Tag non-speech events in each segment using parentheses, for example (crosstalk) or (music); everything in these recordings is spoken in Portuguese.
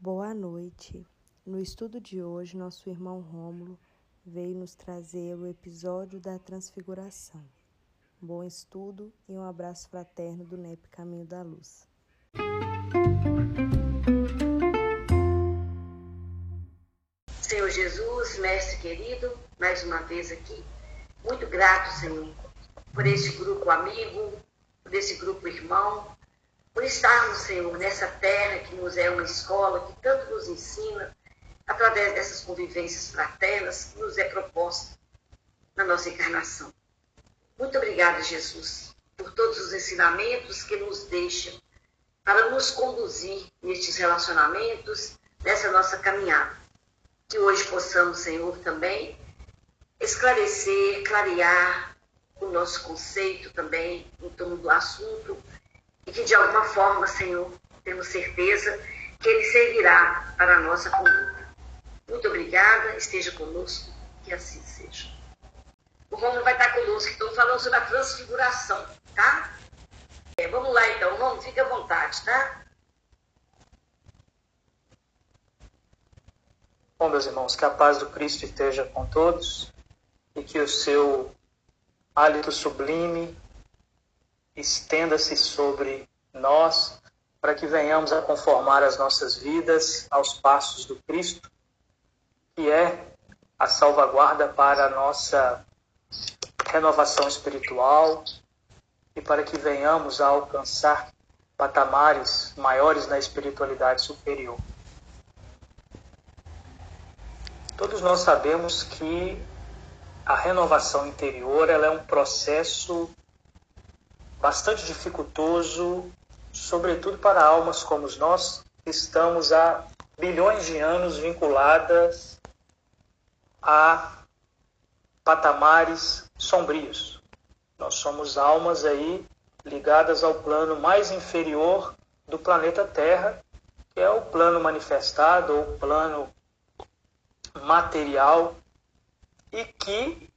Boa noite. No estudo de hoje, nosso irmão Rômulo veio nos trazer o episódio da Transfiguração. Bom estudo e um abraço fraterno do NEP Caminho da Luz. Senhor Jesus, mestre querido, mais uma vez aqui, muito grato, Senhor, por esse grupo amigo, por esse grupo irmão, por estarmos, Senhor, nessa terra que nos é uma escola, que tanto nos ensina, através dessas convivências fraternas que nos é proposta na nossa encarnação. Muito obrigada, Jesus, por todos os ensinamentos que nos deixa para nos conduzir nestes relacionamentos, nessa nossa caminhada. Que hoje possamos, Senhor, também esclarecer, clarear o nosso conceito também em torno do assunto e que de alguma forma, Senhor, temos certeza que Ele servirá para a nossa conduta. Muito obrigada, esteja conosco, que assim seja. O Romulo vai estar conosco, estou falando sobre a transfiguração, tá? É, vamos lá então, Romulo, fique à vontade, tá? Bom, meus irmãos, que a paz do Cristo esteja com todos e que o seu hálito sublime estenda-se sobre nós, para que venhamos a conformar as nossas vidas aos passos do Cristo, que é a salvaguarda para a nossa renovação espiritual e para que venhamos a alcançar patamares maiores na espiritualidade superior. Todos nós sabemos que a renovação interior ela é um processo bastante dificultoso, sobretudo para almas como nós, que estamos há bilhões de anos vinculadas a patamares sombrios. Nós somos almas aí ligadas ao plano mais inferior do planeta Terra, que é o plano manifestado ou plano material e que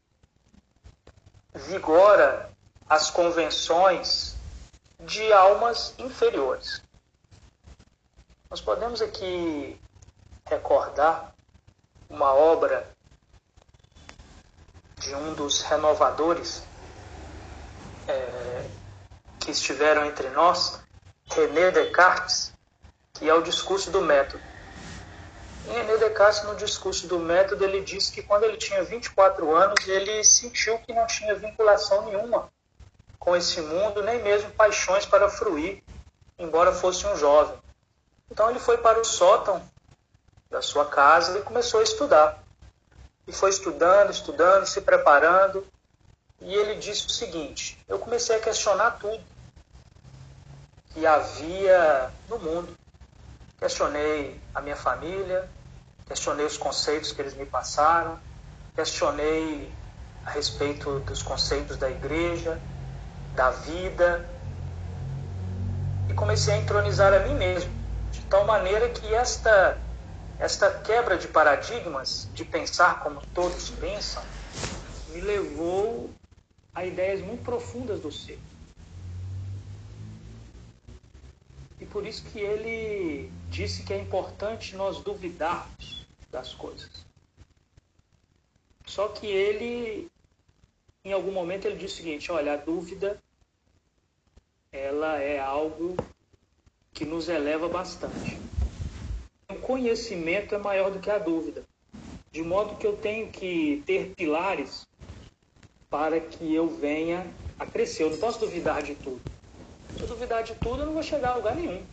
vigora as convenções de almas inferiores. Nós podemos aqui recordar uma obra de um dos renovadores é, que estiveram entre nós, René Descartes, que é o discurso do método. Em René Descartes, no discurso do método, ele disse que quando ele tinha 24 anos, ele sentiu que não tinha vinculação nenhuma com esse mundo, nem mesmo paixões para fruir, embora fosse um jovem. Então ele foi para o sótão da sua casa e começou a estudar. E foi estudando, estudando, se preparando. E ele disse o seguinte: eu comecei a questionar tudo que havia no mundo. Questionei a minha família, questionei os conceitos que eles me passaram, questionei a respeito dos conceitos da igreja, da vida. E comecei a entronizar a mim mesmo, de tal maneira que esta, esta quebra de paradigmas, de pensar como todos pensam, me levou a ideias muito profundas do ser. E por isso que ele disse que é importante nós duvidarmos das coisas. Só que ele em algum momento ele diz o seguinte: olha, a dúvida ela é algo que nos eleva bastante. O conhecimento é maior do que a dúvida, de modo que eu tenho que ter pilares para que eu venha a crescer. Eu não posso duvidar de tudo. Se eu duvidar de tudo, eu não vou chegar a lugar nenhum.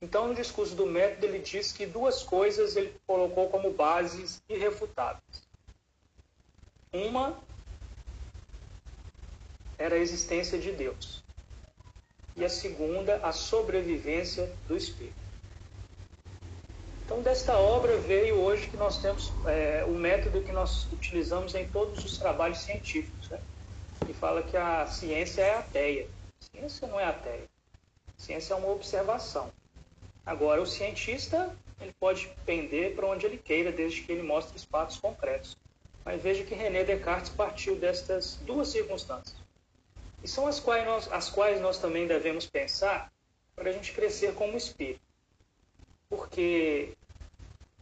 Então, no discurso do método, ele diz que duas coisas ele colocou como bases irrefutáveis. Uma era a existência de Deus. E a segunda, a sobrevivência do Espírito. Então, desta obra veio hoje que nós temos é, o método que nós utilizamos em todos os trabalhos científicos, né? que fala que a ciência é ateia. Ciência não é ateia. Ciência é uma observação. Agora, o cientista ele pode pender para onde ele queira, desde que ele mostre os fatos concretos. Mas veja que René Descartes partiu destas duas circunstâncias. E são as quais nós, as quais nós também devemos pensar para a gente crescer como espírito. porque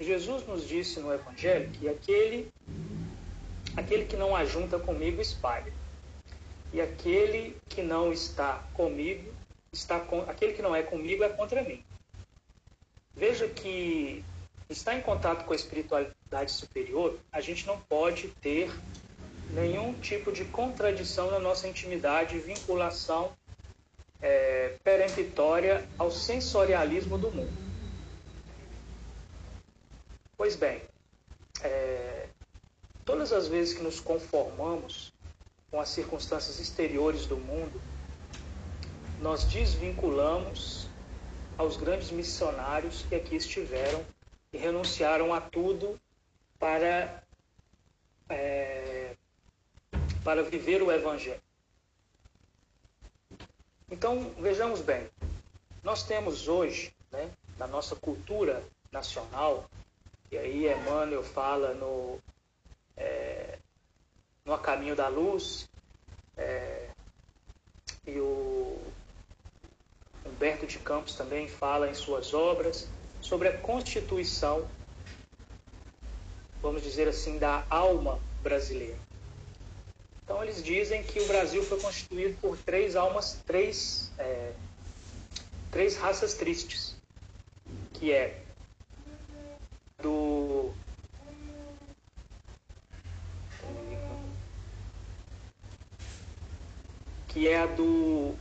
Jesus nos disse no Evangelho que aquele, aquele que não ajunta comigo espalha. E aquele que não está comigo, está com, aquele que não é comigo é contra mim. Veja que estar em contato com a espiritualidade superior, a gente não pode ter nenhum tipo de contradição na nossa intimidade vinculação é, peremptória ao sensorialismo do mundo. Pois bem, é, todas as vezes que nos conformamos com as circunstâncias exteriores do mundo, nós desvinculamos aos grandes missionários que aqui estiveram e renunciaram a tudo para, é, para viver o Evangelho. Então, vejamos bem, nós temos hoje, né, na nossa cultura nacional, e aí Emmanuel fala no, é, no A Caminho da Luz, é, e o Humberto de Campos também fala em suas obras sobre a constituição, vamos dizer assim, da alma brasileira. Então eles dizem que o Brasil foi constituído por três almas, três, é, três raças tristes, que é do que é a do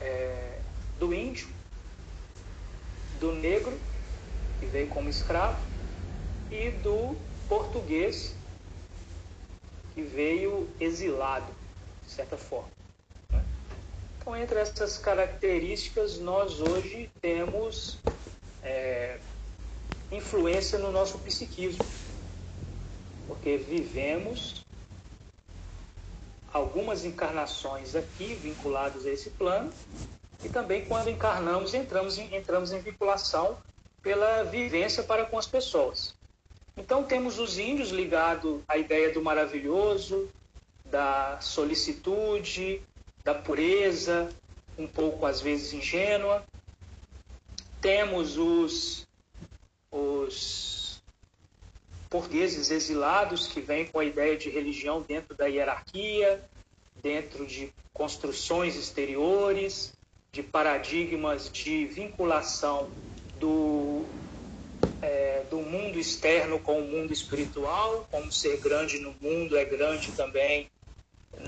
é, do índio, do negro que veio como escravo e do português que veio exilado, de certa forma. Então, entre essas características, nós hoje temos é, influência no nosso psiquismo, porque vivemos algumas encarnações aqui vinculadas a esse plano e também quando encarnamos entramos em, entramos em vinculação pela vivência para com as pessoas. Então temos os índios ligados à ideia do maravilhoso, da solicitude, da pureza, um pouco às vezes ingênua. Temos os, os portugueses exilados que vêm com a ideia de religião dentro da hierarquia, dentro de construções exteriores, de paradigmas de vinculação do é, do mundo externo com o mundo espiritual, como ser grande no mundo é grande também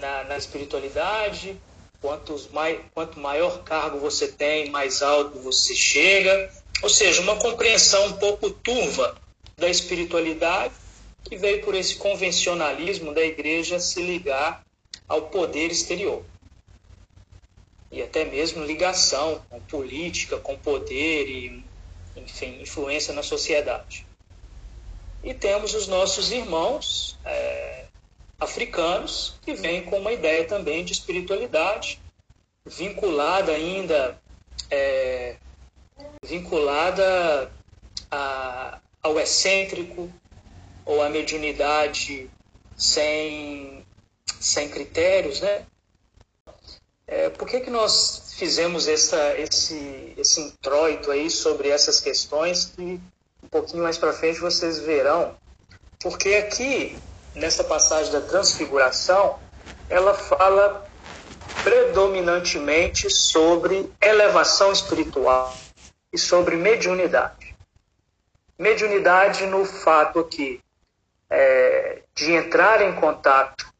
na, na espiritualidade. Quantos mai, quanto maior cargo você tem, mais alto você chega. Ou seja, uma compreensão um pouco turva da espiritualidade que veio por esse convencionalismo da igreja se ligar ao poder exterior. E até mesmo ligação com política, com poder e enfim, influência na sociedade. E temos os nossos irmãos é, africanos que vêm com uma ideia também de espiritualidade, vinculada ainda, é, vinculada a, ao excêntrico ou à mediunidade sem, sem critérios, né? É, por que, que nós fizemos essa, esse, esse introito aí sobre essas questões e um pouquinho mais para frente vocês verão, porque aqui, nessa passagem da transfiguração, ela fala predominantemente sobre elevação espiritual e sobre mediunidade. Mediunidade no fato aqui é, de entrar em contato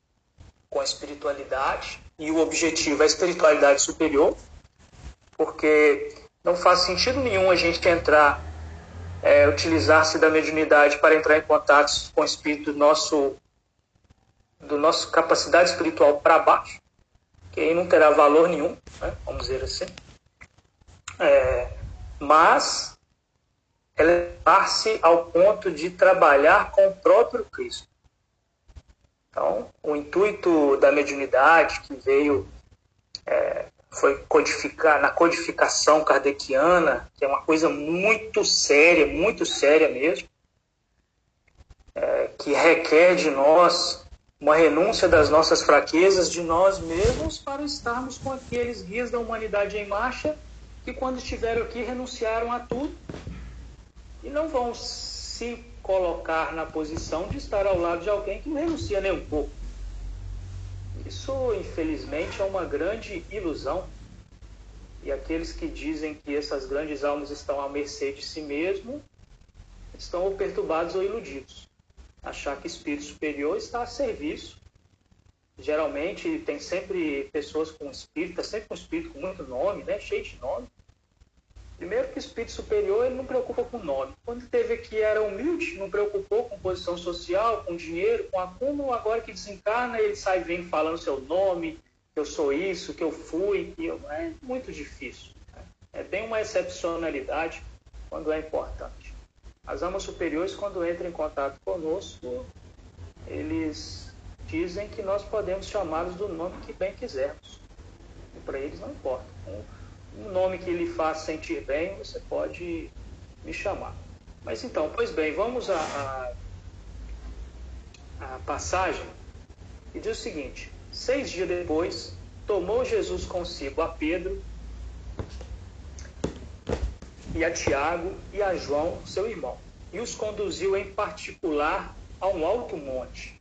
com a espiritualidade, e o objetivo é a espiritualidade superior, porque não faz sentido nenhum a gente entrar, é, utilizar-se da mediunidade para entrar em contato com o espírito do nosso, do nosso capacidade espiritual para baixo, que aí não terá valor nenhum, né? vamos dizer assim. É, mas elevar-se ao ponto de trabalhar com o próprio Cristo. Então, o intuito da mediunidade que veio, é, foi codificar, na codificação kardeciana, que é uma coisa muito séria, muito séria mesmo, é, que requer de nós uma renúncia das nossas fraquezas, de nós mesmos, para estarmos com aqueles guias da humanidade em marcha que, quando estiveram aqui, renunciaram a tudo e não vão se colocar na posição de estar ao lado de alguém que não renuncia nem um pouco. Isso, infelizmente, é uma grande ilusão. E aqueles que dizem que essas grandes almas estão à mercê de si mesmo estão ou perturbados ou iludidos. Achar que espírito superior está a serviço. Geralmente tem sempre pessoas com espírito, é sempre um espírito com muito nome, né? cheio de nome. Primeiro que o espírito superior ele não preocupa com nome. Quando teve que era humilde, não preocupou com posição social, com dinheiro, com acúmulo, agora que desencarna, ele sai vem falando seu nome, que eu sou isso, que eu fui, que eu... é muito difícil. Né? É bem uma excepcionalidade quando é importante. As almas superiores, quando entram em contato conosco, eles dizem que nós podemos chamá-los do nome que bem quisermos. E para eles não importa. Um, um nome que lhe faz sentir bem, você pode me chamar. Mas então, pois bem, vamos à, passagem e diz o seguinte: Seis dias depois, tomou Jesus consigo a Pedro e a Tiago e a João, seu irmão, e os conduziu em particular a um alto monte.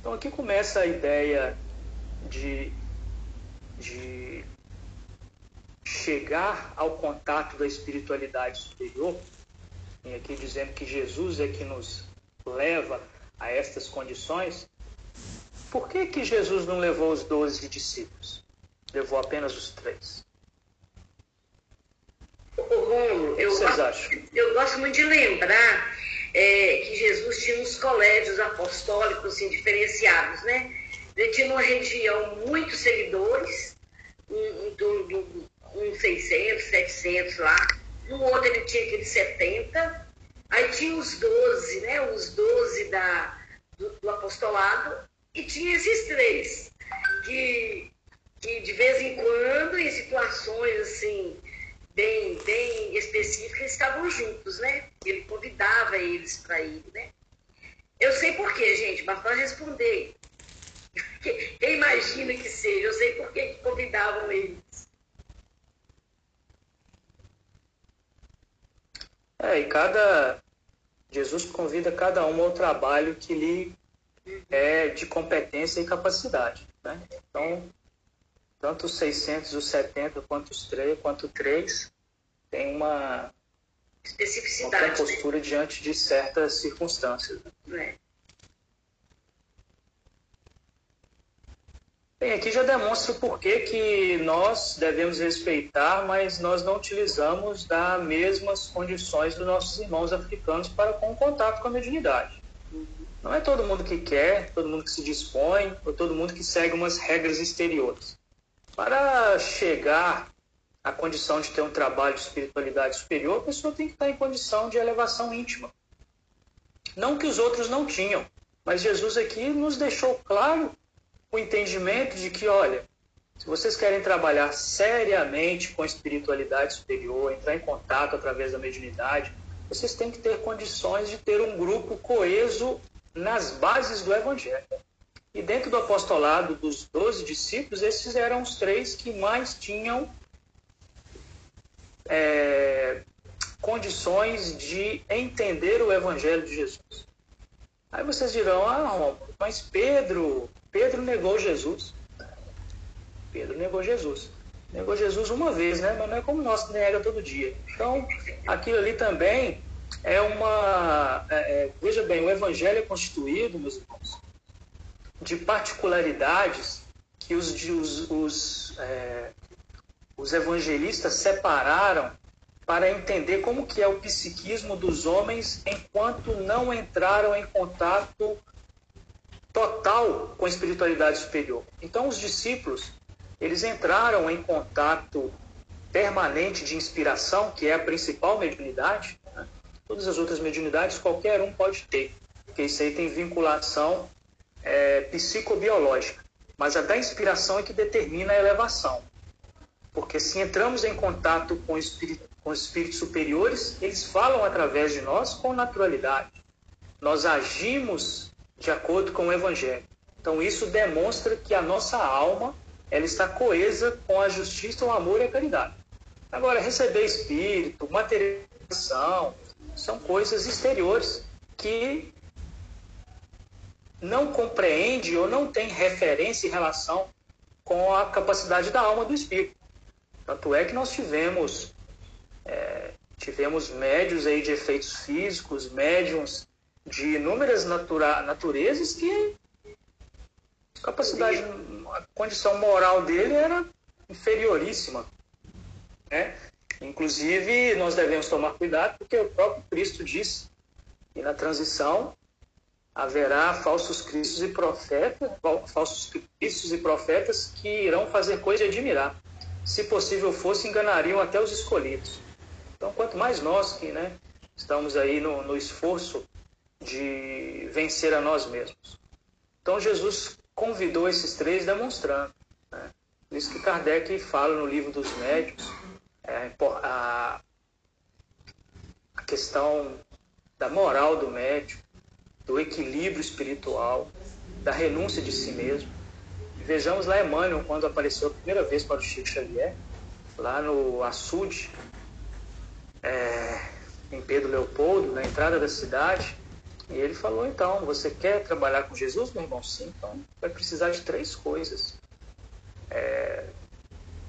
Então aqui começa a ideia de, de chegar ao contato da espiritualidade superior, e aqui dizendo que Jesus é que nos leva a estas condições, por que, que Jesus não levou os doze discípulos? Levou apenas os três? Romulo, eu, gosto, eu gosto muito de lembrar é, que Jesus tinha uns colégios apostólicos assim, diferenciados, né? Ele tinha uma região muitos seguidores, um, um, um, um 600, 700 lá. No outro ele tinha aqueles 70. Aí tinha os 12, né? Os 12 da, do, do apostolado e tinha esses três, que, que de vez em quando, em situações assim, bem, bem específicas, estavam juntos, né? Ele convidava eles para ir, né? Eu sei por quê, gente, mas para responder. (laughs) Quem imagina que seja, eu sei por que convidavam eles. E cada. Jesus convida cada um ao trabalho que lhe é de competência e capacidade. Né? Então, tanto os 600, os 70, quanto os 3, quanto o 3, tem uma especificidade. Uma né? postura né? diante de certas circunstâncias. É. Bem, aqui já demonstra por que, que nós devemos respeitar, mas nós não utilizamos das mesmas condições dos nossos irmãos africanos para com o contato com a mediunidade. Não é todo mundo que quer, todo mundo que se dispõe, ou todo mundo que segue umas regras exteriores. Para chegar à condição de ter um trabalho de espiritualidade superior, a pessoa tem que estar em condição de elevação íntima. Não que os outros não tinham, mas Jesus aqui nos deixou claro o entendimento de que, olha, se vocês querem trabalhar seriamente com a espiritualidade superior, entrar em contato através da mediunidade, vocês têm que ter condições de ter um grupo coeso nas bases do Evangelho. E dentro do apostolado dos doze discípulos, esses eram os três que mais tinham é, condições de entender o Evangelho de Jesus. Aí vocês dirão, ah, mas Pedro, Pedro negou Jesus. Pedro negou Jesus. Negou Jesus uma vez, né? Mas não é como nós nega todo dia. Então, aquilo ali também é uma. É, é, veja bem, o Evangelho é constituído, meus irmãos, de particularidades que os, os, os, é, os evangelistas separaram para entender como que é o psiquismo dos homens enquanto não entraram em contato total com a espiritualidade superior. Então os discípulos, eles entraram em contato permanente de inspiração, que é a principal mediunidade, Todas as outras mediunidades qualquer um pode ter, porque isso aí tem vinculação é, psicobiológica. Mas a da inspiração é que determina a elevação. Porque se entramos em contato com, espírito, com espíritos superiores, eles falam através de nós com naturalidade. Nós agimos de acordo com o Evangelho. Então isso demonstra que a nossa alma ela está coesa com a justiça, o amor e a caridade. Agora, receber espírito, material tradição, são coisas exteriores que não compreende ou não tem referência em relação com a capacidade da alma do espírito. Tanto é que nós tivemos é, tivemos médios aí de efeitos físicos, médiums de inúmeras natura, naturezas que a capacidade, a condição moral dele era inferioríssima. Né? Inclusive, nós devemos tomar cuidado, porque o próprio Cristo disse que na transição haverá falsos cristos e profetas, falsos cristos e profetas que irão fazer coisa de admirar. Se possível fosse, enganariam até os escolhidos. Então, quanto mais nós que né, estamos aí no, no esforço de vencer a nós mesmos. Então, Jesus convidou esses três demonstrando. Né? Por isso que Kardec fala no livro dos médios é, a, a questão da moral do médico, do equilíbrio espiritual, da renúncia de si mesmo. Vejamos lá Emmanuel, quando apareceu a primeira vez para o Chico Xavier, lá no açude, é, em Pedro Leopoldo, na entrada da cidade, e ele falou, então, você quer trabalhar com Jesus, meu irmão? Sim, então vai precisar de três coisas. É,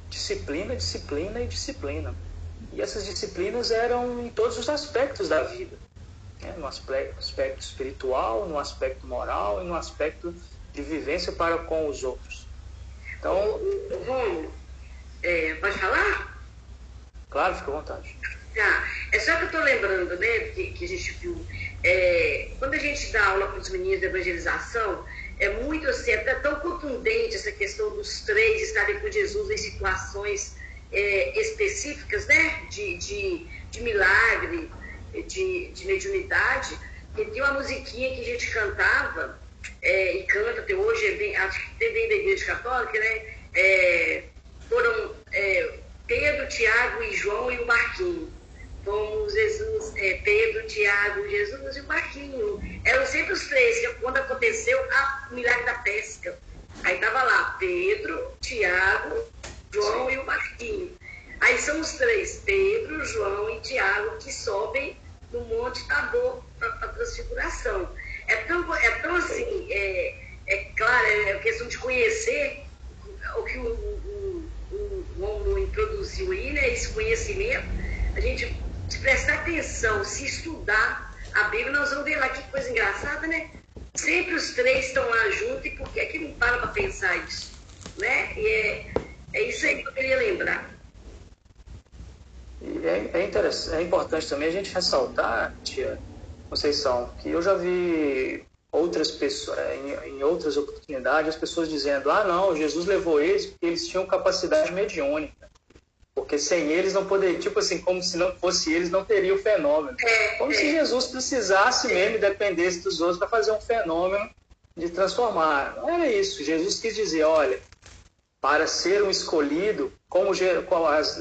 disciplina, disciplina e disciplina. E essas disciplinas eram em todos os aspectos da vida. Né? No aspecto, espiritual, no aspecto moral e no aspecto de vivência para com os outros. Então, Romulo, é, pode falar? Claro, fica à vontade. Tá. É só que eu estou lembrando, né, que, que a gente viu, é, quando a gente dá aula para os meninos de evangelização, é muito assim, é tão contundente essa questão dos três estarem com Jesus em situações é, específicas, né, de, de, de milagre, de, de mediunidade, que tem uma musiquinha que a gente cantava, é, e canta até hoje, é bem, acho que vem da igreja católica, né, é, foram é, Pedro, Tiago e João e o Marquinho como Jesus, é, Pedro, Tiago, Jesus e o Marquinho. Eram sempre os três, quando aconteceu o milagre da pesca. Aí estava lá, Pedro, Tiago, João e o Marquinho. Aí são os três, Pedro, João e Tiago, que sobem no Monte Tabor para a transfiguração. É tão, é tão assim, é, é claro, é questão de conhecer o que o, o, o, o Romulo introduziu aí, né, esse conhecimento, a gente se prestar atenção, se estudar a Bíblia, nós vamos ver lá que coisa engraçada, né? Sempre os três estão lá juntos e por que, que não para para pensar isso? Né? E é, é isso aí que eu queria lembrar. E é, é, interessante, é importante também a gente ressaltar, tia Conceição, que eu já vi outras pessoas, é, em, em, outras oportunidades, as pessoas dizendo, ah não, Jesus levou eles porque eles tinham capacidade mediúnica. Porque sem eles não poderia, tipo assim, como se não fosse eles, não teria o fenômeno. É, como é. se Jesus precisasse mesmo e dependesse dos outros para fazer um fenômeno de transformar. Não era isso. Jesus quis dizer, olha, para ser um escolhido, como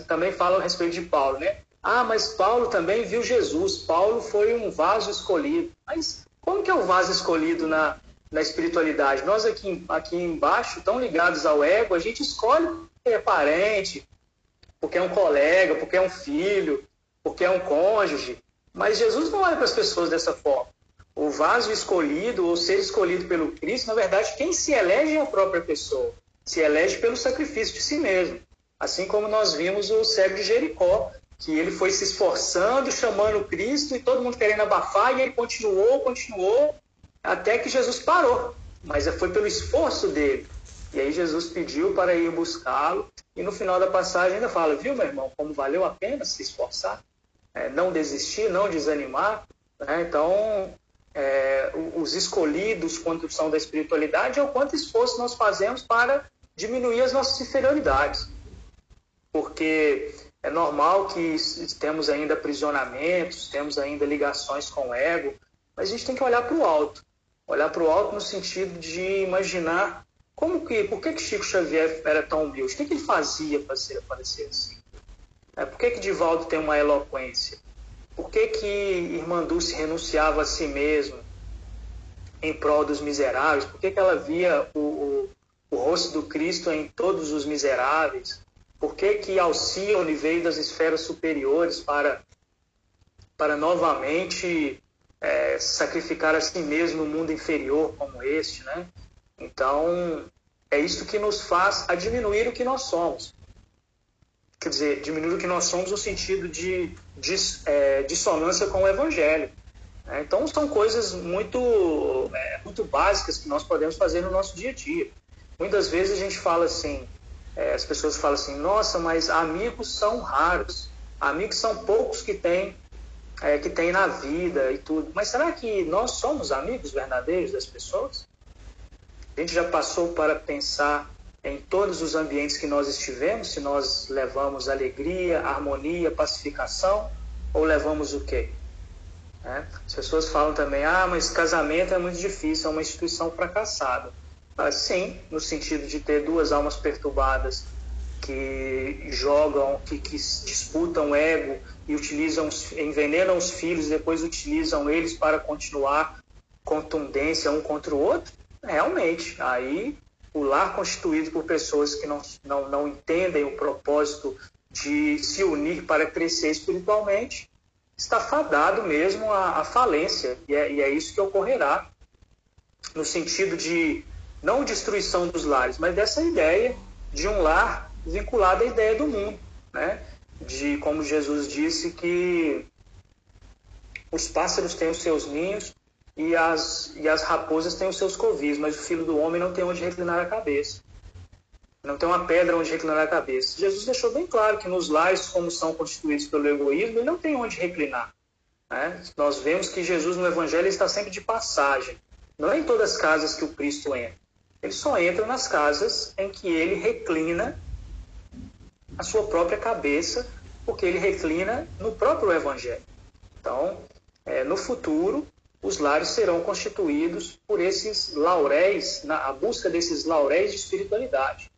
também fala a respeito de Paulo, né? Ah, mas Paulo também viu Jesus. Paulo foi um vaso escolhido. Mas como que é o vaso escolhido na, na espiritualidade? Nós aqui, aqui embaixo, tão ligados ao ego, a gente escolhe porque é parente, porque é um colega, porque é um filho, porque é um cônjuge. Mas Jesus não olha para as pessoas dessa forma. O vaso escolhido, ou ser escolhido pelo Cristo, na verdade, quem se elege é a própria pessoa. Se elege pelo sacrifício de si mesmo. Assim como nós vimos o cego de Jericó, que ele foi se esforçando, chamando Cristo e todo mundo querendo abafar, e ele continuou, continuou, até que Jesus parou. Mas foi pelo esforço dele. E aí Jesus pediu para ir buscá-lo, e no final da passagem ainda fala, viu, meu irmão, como valeu a pena se esforçar, é, não desistir, não desanimar. Né? Então, é, os escolhidos, quando são da espiritualidade, é o quanto esforço nós fazemos para diminuir as nossas inferioridades. Porque é normal que temos ainda aprisionamentos, temos ainda ligações com o ego, mas a gente tem que olhar para o alto. Olhar para o alto no sentido de imaginar como que, por que, que Chico Xavier era tão humilde? O que, que ele fazia para ser, parecer assim? É, por que, que Divaldo tem uma eloquência? Por que, que Irmã Dulce renunciava a si mesma em prol dos miseráveis? Por que, que ela via o, o, o rosto do Cristo em todos os miseráveis? Por que, que Alcione veio das esferas superiores para para novamente é, sacrificar a si mesmo no mundo inferior como este, né? Então, é isso que nos faz a diminuir o que nós somos. Quer dizer, diminuir o que nós somos no sentido de, de é, dissonância com o Evangelho. Né? Então, são coisas muito, é, muito básicas que nós podemos fazer no nosso dia a dia. Muitas vezes a gente fala assim, é, as pessoas falam assim, nossa, mas amigos são raros, amigos são poucos que tem, é, que tem na vida e tudo. Mas será que nós somos amigos verdadeiros das pessoas? A gente já passou para pensar em todos os ambientes que nós estivemos, se nós levamos alegria, harmonia, pacificação, ou levamos o quê? É? As pessoas falam também, ah, mas casamento é muito difícil, é uma instituição fracassada. Mas, sim, no sentido de ter duas almas perturbadas que jogam, que, que disputam ego e utilizam, envenenam os filhos, depois utilizam eles para continuar contundência um contra o outro, realmente, aí o lar constituído por pessoas que não, não, não entendem o propósito de se unir para crescer espiritualmente, está fadado mesmo à, à falência. E é, e é, isso que ocorrerá, no sentido de não destruição dos lares, mas dessa ideia de um lar vinculado à ideia do mundo. Né? De, como Jesus disse, que os pássaros têm os seus ninhos e as, e as raposas têm os seus covis, mas o filho do homem não tem onde reclinar a cabeça. Não tem uma pedra onde reclinar a cabeça. Jesus deixou bem claro que nos lares, como são constituídos pelo egoísmo, ele não tem onde reclinar. Né? Nós vemos que Jesus no Evangelho está sempre de passagem. Não é em todas as casas que o Cristo entra. Ele só entra nas casas em que ele reclina a sua própria cabeça, porque ele reclina no próprio Evangelho. Então, é, no futuro, os lares serão constituídos por esses lauréis, na a busca desses lauréis de espiritualidade,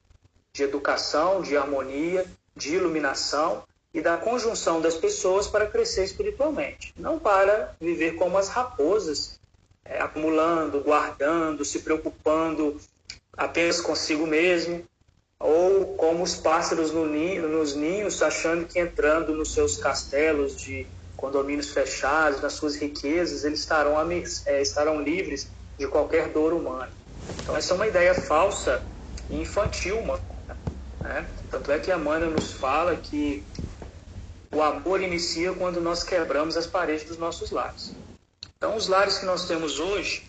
de educação, de harmonia, de iluminação e da conjunção das pessoas para crescer espiritualmente, não para viver como as raposas, é, acumulando, guardando, se preocupando apenas consigo mesmo, ou como os pássaros no ninho, nos ninhos, achando que entrando nos seus castelos de condomínios fechados, nas suas riquezas, eles estarão, é, estarão livres de qualquer dor humana. Então, essa é uma ideia falsa e infantil, mano. Né? Tanto é que a Mana nos fala que o amor inicia quando nós quebramos as paredes dos nossos lares. Então, os lares que nós temos hoje,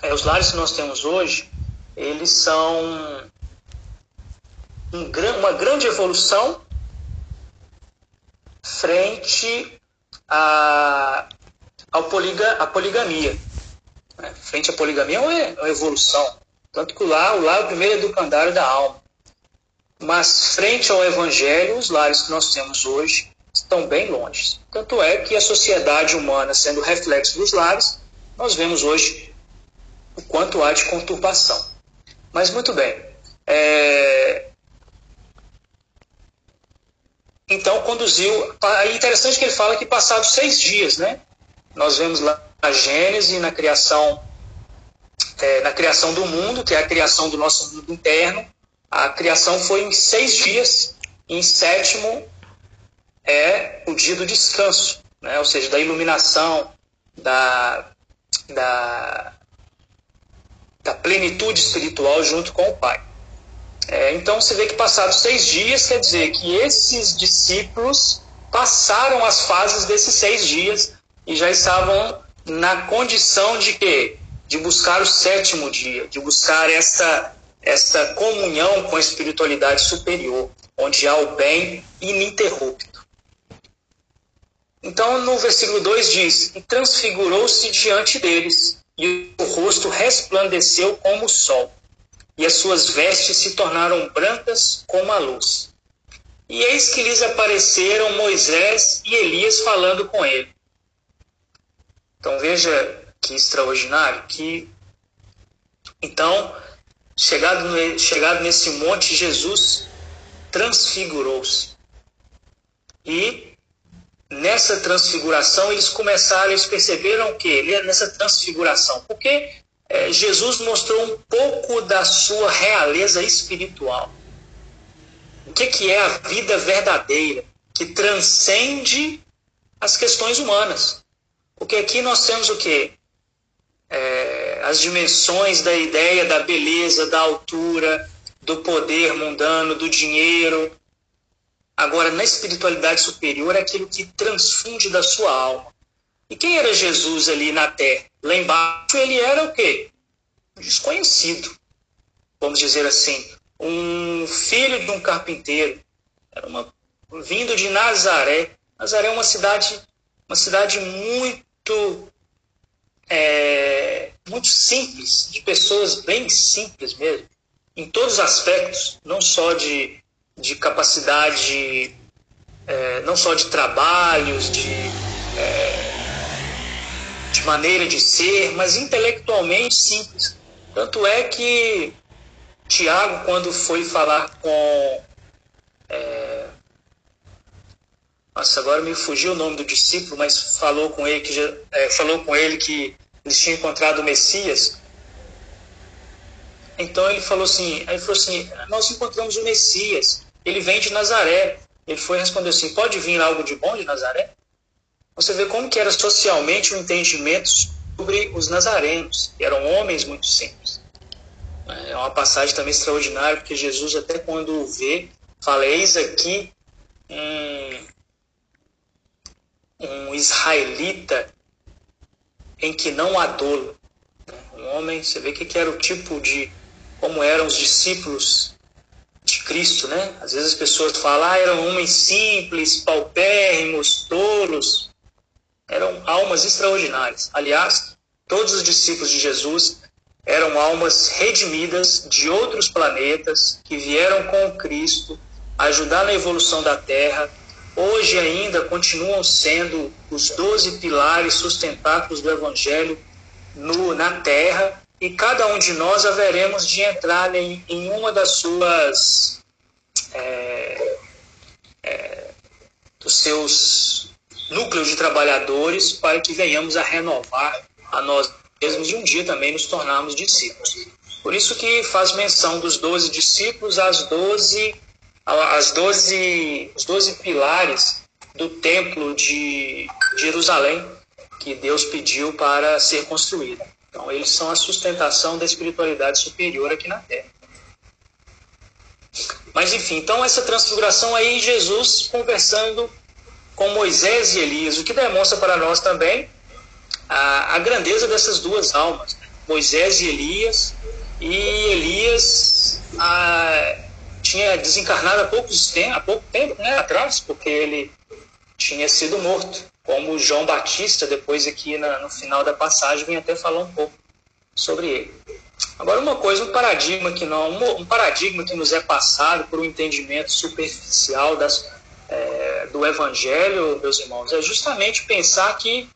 é, os lares que nós temos hoje, eles são um, uma grande evolução frente a, poliga, a poligamia. Né? Frente à poligamia é uma evolução. Tanto que o lar, o lar é o primeiro educandário da alma. Mas frente ao evangelho, os lares que nós temos hoje estão bem longe. Tanto é que a sociedade humana, sendo reflexo dos lares, nós vemos hoje o quanto há de conturbação. Mas muito bem. É, então conduziu. É interessante que ele fala que passados seis dias, né? Nós vemos lá na Gênesis, na criação, é, na criação do mundo, que é a criação do nosso mundo interno. A criação foi em seis dias. Em sétimo é o dia do descanso, né? ou seja, da iluminação, da, da, da plenitude espiritual junto com o Pai. É, então você vê que passados seis dias, quer dizer que esses discípulos passaram as fases desses seis dias e já estavam na condição de quê? De buscar o sétimo dia, de buscar essa, essa comunhão com a espiritualidade superior, onde há o bem ininterrupto. Então, no versículo 2 diz: E transfigurou-se diante deles, e o rosto resplandeceu como o sol e as suas vestes se tornaram brancas como a luz. E eis que lhes apareceram Moisés e Elias falando com ele. Então veja que extraordinário que então chegado, chegado nesse monte Jesus transfigurou-se. E nessa transfiguração eles começaram, eles perceberam que é nessa transfiguração, porque é, Jesus mostrou um pouco da sua realeza espiritual. O que, que é a vida verdadeira, que transcende as questões humanas. Porque aqui nós temos o quê? É, as dimensões da ideia da beleza, da altura, do poder mundano, do dinheiro. Agora, na espiritualidade superior, é aquilo que transfunde da sua alma. E quem era Jesus ali na terra? Lá embaixo, ele era o quê? Desconhecido, vamos dizer assim. Um filho de um carpinteiro. Era uma, vindo de Nazaré. Nazaré é uma cidade, uma cidade muito, é, muito simples, de pessoas bem simples mesmo em todos os aspectos, não só de, de capacidade, é, não só de trabalhos, de, é, de maneira de ser, mas intelectualmente simples. Tanto é que Tiago, quando foi falar com. É, nossa, agora me fugiu o nome do discípulo, mas falou com ele que, é, falou com ele que eles tinham encontrado o Messias. Então ele falou assim, aí falou assim, nós encontramos o Messias, ele vem de Nazaré. Ele foi responder assim, pode vir algo de bom de Nazaré? Você vê como que era socialmente o entendimento sobre os nazarenos, que eram homens muito simples. É uma passagem também extraordinária, porque Jesus até quando o vê, fala, eis aqui um, um israelita em que não há dolo. Um homem, você vê que era o tipo de como eram os discípulos de Cristo, né? Às vezes as pessoas falam, ah, eram homens simples, paupérrimos, tolos. Eram almas extraordinárias. Aliás, todos os discípulos de Jesus eram almas redimidas de outros planetas que vieram com Cristo ajudar na evolução da Terra. Hoje ainda continuam sendo os doze pilares sustentáculos do Evangelho no, na Terra e cada um de nós haveremos de entrar em, em uma das suas é, é, dos seus núcleos de trabalhadores para que venhamos a renovar a nós mesmos e um dia também nos tornarmos discípulos. Por isso que faz menção dos doze discípulos às doze as doze os doze pilares do templo de Jerusalém que Deus pediu para ser construído. Então, eles são a sustentação da espiritualidade superior aqui na Terra. Mas, enfim, então essa transfiguração aí, Jesus conversando com Moisés e Elias, o que demonstra para nós também a, a grandeza dessas duas almas, Moisés e Elias, e Elias a, tinha desencarnado há, poucos há pouco tempo né, atrás, porque ele tinha sido morto como João Batista, depois aqui na, no final da passagem, vem até falar um pouco sobre ele. Agora, uma coisa, um paradigma que não, um paradigma que nos é passado por um entendimento superficial das, é, do Evangelho, meus irmãos, é justamente pensar que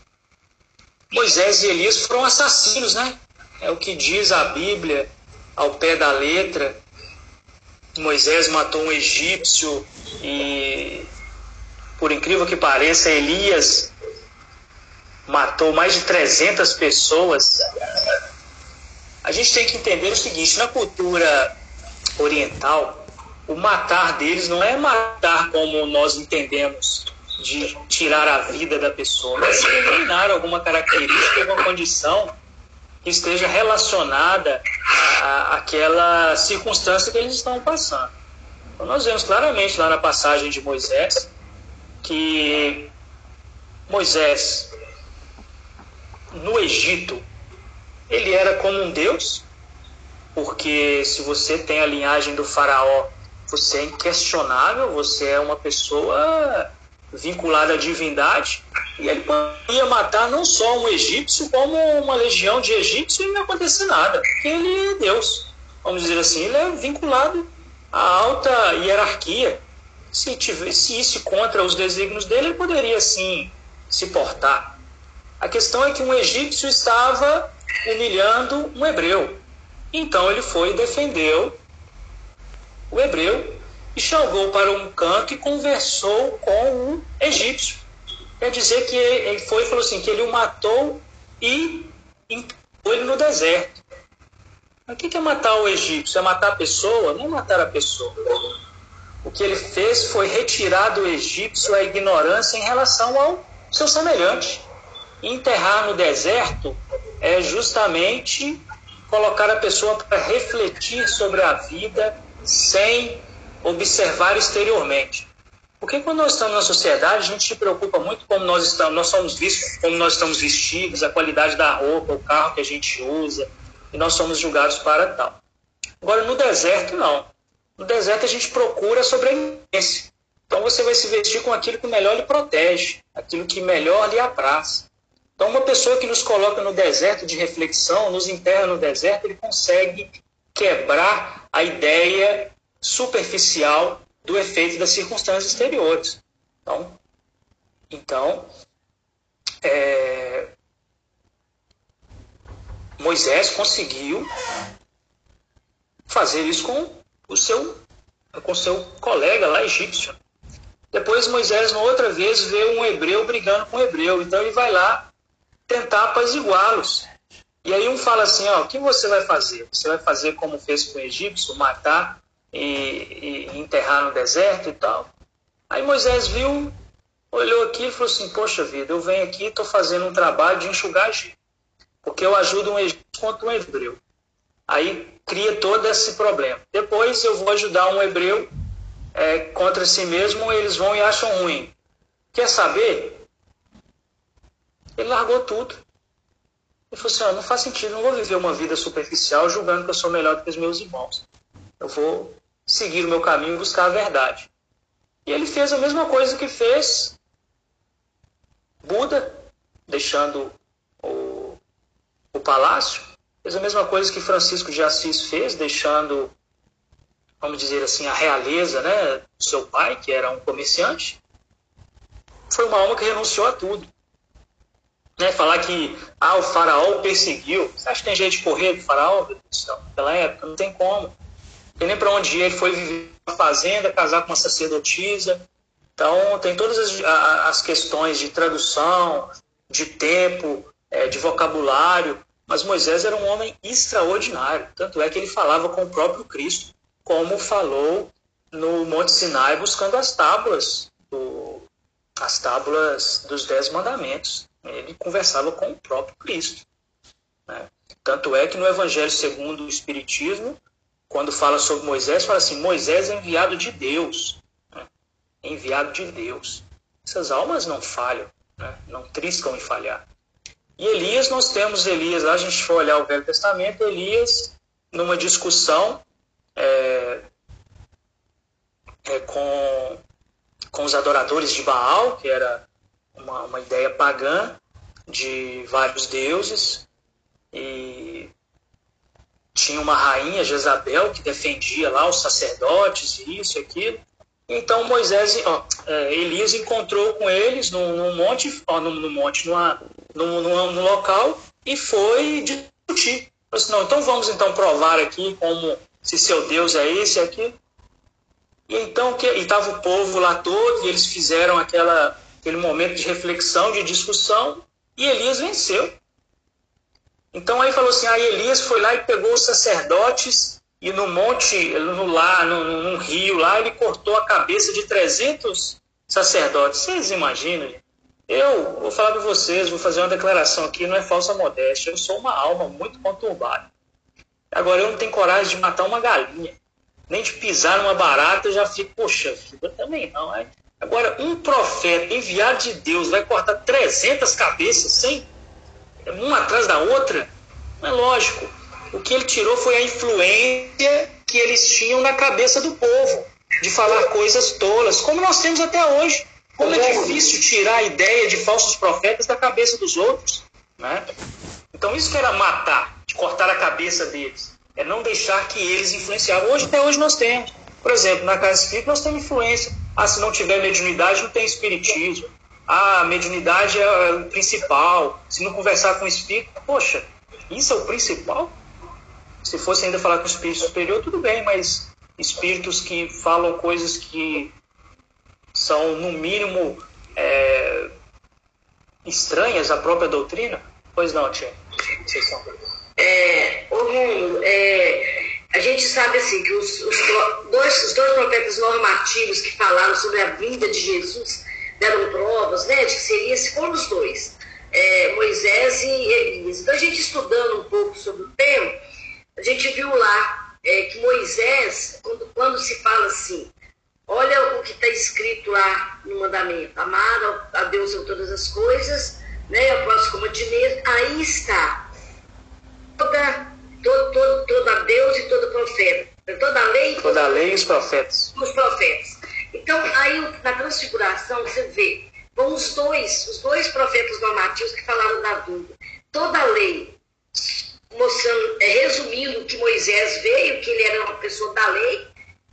Moisés e Elias foram assassinos, né? É o que diz a Bíblia ao pé da letra. Moisés matou um egípcio e por incrível que pareça, Elias matou mais de 300 pessoas. A gente tem que entender o seguinte: na cultura oriental, o matar deles não é matar como nós entendemos, de tirar a vida da pessoa, mas eliminar alguma característica, alguma condição que esteja relacionada àquela circunstância que eles estão passando. Então, nós vemos claramente lá na passagem de Moisés que Moisés, no Egito, ele era como um deus, porque se você tem a linhagem do faraó, você é inquestionável, você é uma pessoa vinculada à divindade, e ele podia matar não só um egípcio, como uma legião de egípcios e não acontecer nada, porque ele é Deus. Vamos dizer assim, ele é vinculado à alta hierarquia se tivesse isso contra os desígnios dele, ele poderia sim se portar. A questão é que um egípcio estava humilhando um hebreu. Então ele foi e defendeu o hebreu e chamou para um canto e conversou com o egípcio. Quer dizer que ele foi e falou assim, que ele o matou e empurrou ele no deserto. O que é matar o egípcio? É matar a pessoa? Não é matar a pessoa o que ele fez foi retirar do egípcio a ignorância em relação ao seu semelhante. Enterrar no deserto é justamente colocar a pessoa para refletir sobre a vida sem observar exteriormente. Porque quando nós estamos na sociedade, a gente se preocupa muito como nós estamos, nós somos vistos, como nós estamos vestidos, a qualidade da roupa, o carro que a gente usa, e nós somos julgados para tal. Agora, no deserto, não. No deserto, a gente procura a sobrevivência. Então, você vai se vestir com aquilo que melhor lhe protege, aquilo que melhor lhe apraz. Então, uma pessoa que nos coloca no deserto de reflexão, nos enterra no deserto, ele consegue quebrar a ideia superficial do efeito das circunstâncias exteriores. Então, então é, Moisés conseguiu fazer isso com o seu, com seu colega lá egípcio. Depois Moisés, uma outra vez, vê um hebreu brigando com um hebreu. Então ele vai lá tentar apaziguá-los. E aí um fala assim, ó, o que você vai fazer? Você vai fazer como fez com o egípcio, matar e, e enterrar no deserto e tal? Aí Moisés viu, olhou aqui e falou assim, poxa vida, eu venho aqui e estou fazendo um trabalho de enxugar gente, porque eu ajudo um egípcio contra um hebreu. Aí cria todo esse problema. Depois eu vou ajudar um hebreu é, contra si mesmo, eles vão e acham ruim. Quer saber? Ele largou tudo. Ele falou assim: ah, não faz sentido, não vou viver uma vida superficial julgando que eu sou melhor do que os meus irmãos. Eu vou seguir o meu caminho e buscar a verdade. E ele fez a mesma coisa que fez Buda, deixando o, o palácio. Fez a mesma coisa que Francisco de Assis fez, deixando, vamos dizer assim, a realeza né, do seu pai, que era um comerciante. Foi uma alma que renunciou a tudo. Né, falar que ah, o faraó perseguiu. Você acha que tem jeito de correr do faraó? Naquela época, não tem como. Não tem nem para onde ir. Ele foi viver na fazenda, casar com uma sacerdotisa. Então, tem todas as, as questões de tradução, de tempo, é, de vocabulário. Mas Moisés era um homem extraordinário. Tanto é que ele falava com o próprio Cristo, como falou no Monte Sinai, buscando as tábuas, do, as tábuas dos Dez Mandamentos ele conversava com o próprio Cristo. Né? Tanto é que no Evangelho segundo o Espiritismo, quando fala sobre Moisés, fala assim: Moisés é enviado de Deus. Né? Enviado de Deus. Essas almas não falham, né? não triscam em falhar. E Elias, nós temos Elias, lá a gente for olhar o Velho Testamento, Elias, numa discussão é, é, com, com os adoradores de Baal, que era uma, uma ideia pagã de vários deuses e tinha uma rainha, Jezabel, que defendia lá os sacerdotes e isso e aquilo. Então Moisés, ó, é, Elias encontrou com eles num, num monte, ó, num, num monte, numa, num, num, local e foi discutir. Falei assim, não, então vamos então provar aqui como se seu Deus é esse e aquilo. E então que estava o povo lá todo e eles fizeram aquela aquele momento de reflexão, de discussão, e Elias venceu. Então aí falou assim, aí Elias foi lá e pegou os sacerdotes e no monte, no lá, no, rio lá, ele cortou a cabeça de 300 sacerdotes. Vocês imaginam? Eu vou falar para vocês, vou fazer uma declaração aqui, não é falsa modéstia, eu sou uma alma muito conturbada. Agora eu não tenho coragem de matar uma galinha, nem de pisar numa barata, eu já fico, poxa vida, também não. Aí Agora, um profeta enviado de Deus vai cortar 300 cabeças sem uma atrás da outra? Não é lógico. O que ele tirou foi a influência que eles tinham na cabeça do povo, de falar coisas tolas, como nós temos até hoje. Como é difícil tirar a ideia de falsos profetas da cabeça dos outros. Né? Então, isso que era matar, de cortar a cabeça deles, é não deixar que eles influenciavam. Hoje, até hoje, nós temos. Por exemplo, na Casa Espírita, nós temos influência ah, se não tiver mediunidade, não tem espiritismo. Ah, a mediunidade é o principal. Se não conversar com o espírito, poxa, isso é o principal? Se fosse ainda falar com o espírito superior, tudo bem, mas espíritos que falam coisas que são, no mínimo, é, estranhas à própria doutrina? Pois não, Tia. Vocês são. É, ô Romulo, é, a gente sabe assim que os, os, dois, os dois profetas normativos que falaram sobre a vinda de Jesus deram provas né, de que seria se foram os dois, é, Moisés e Elias. Então, a gente estudando um pouco sobre o tema, a gente viu lá é, que Moisés, quando, quando se fala assim, olha o que está escrito lá no mandamento, amar a Deus em todas as coisas, né, ao próximo como a ti mesmo, aí está toda, todo, todo, toda Deus e todo profeta, toda a lei. Toda a lei e os profetas. Os profetas. Então, aí na transfiguração, você vê, vão os dois, os dois profetas normativos que falaram da dúvida. Toda a lei, mostrando, é, resumindo que Moisés veio, que ele era uma pessoa da lei,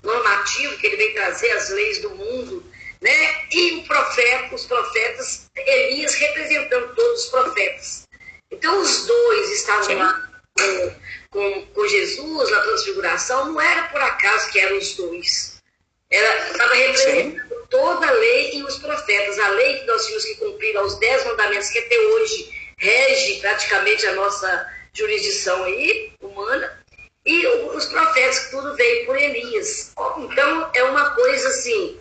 normativo, que ele veio trazer as leis do mundo, né? E o profeta, os profetas, Elias representando todos os profetas. Então, os dois estavam lá com, com, com Jesus na transfiguração, não era por acaso que eram os dois ela estava representando Sim. toda a lei e os profetas. A lei que nós tínhamos que cumprir aos dez mandamentos, que até hoje rege praticamente a nossa jurisdição aí, humana, e os profetas, que tudo veio por Elias. Então, é uma coisa assim,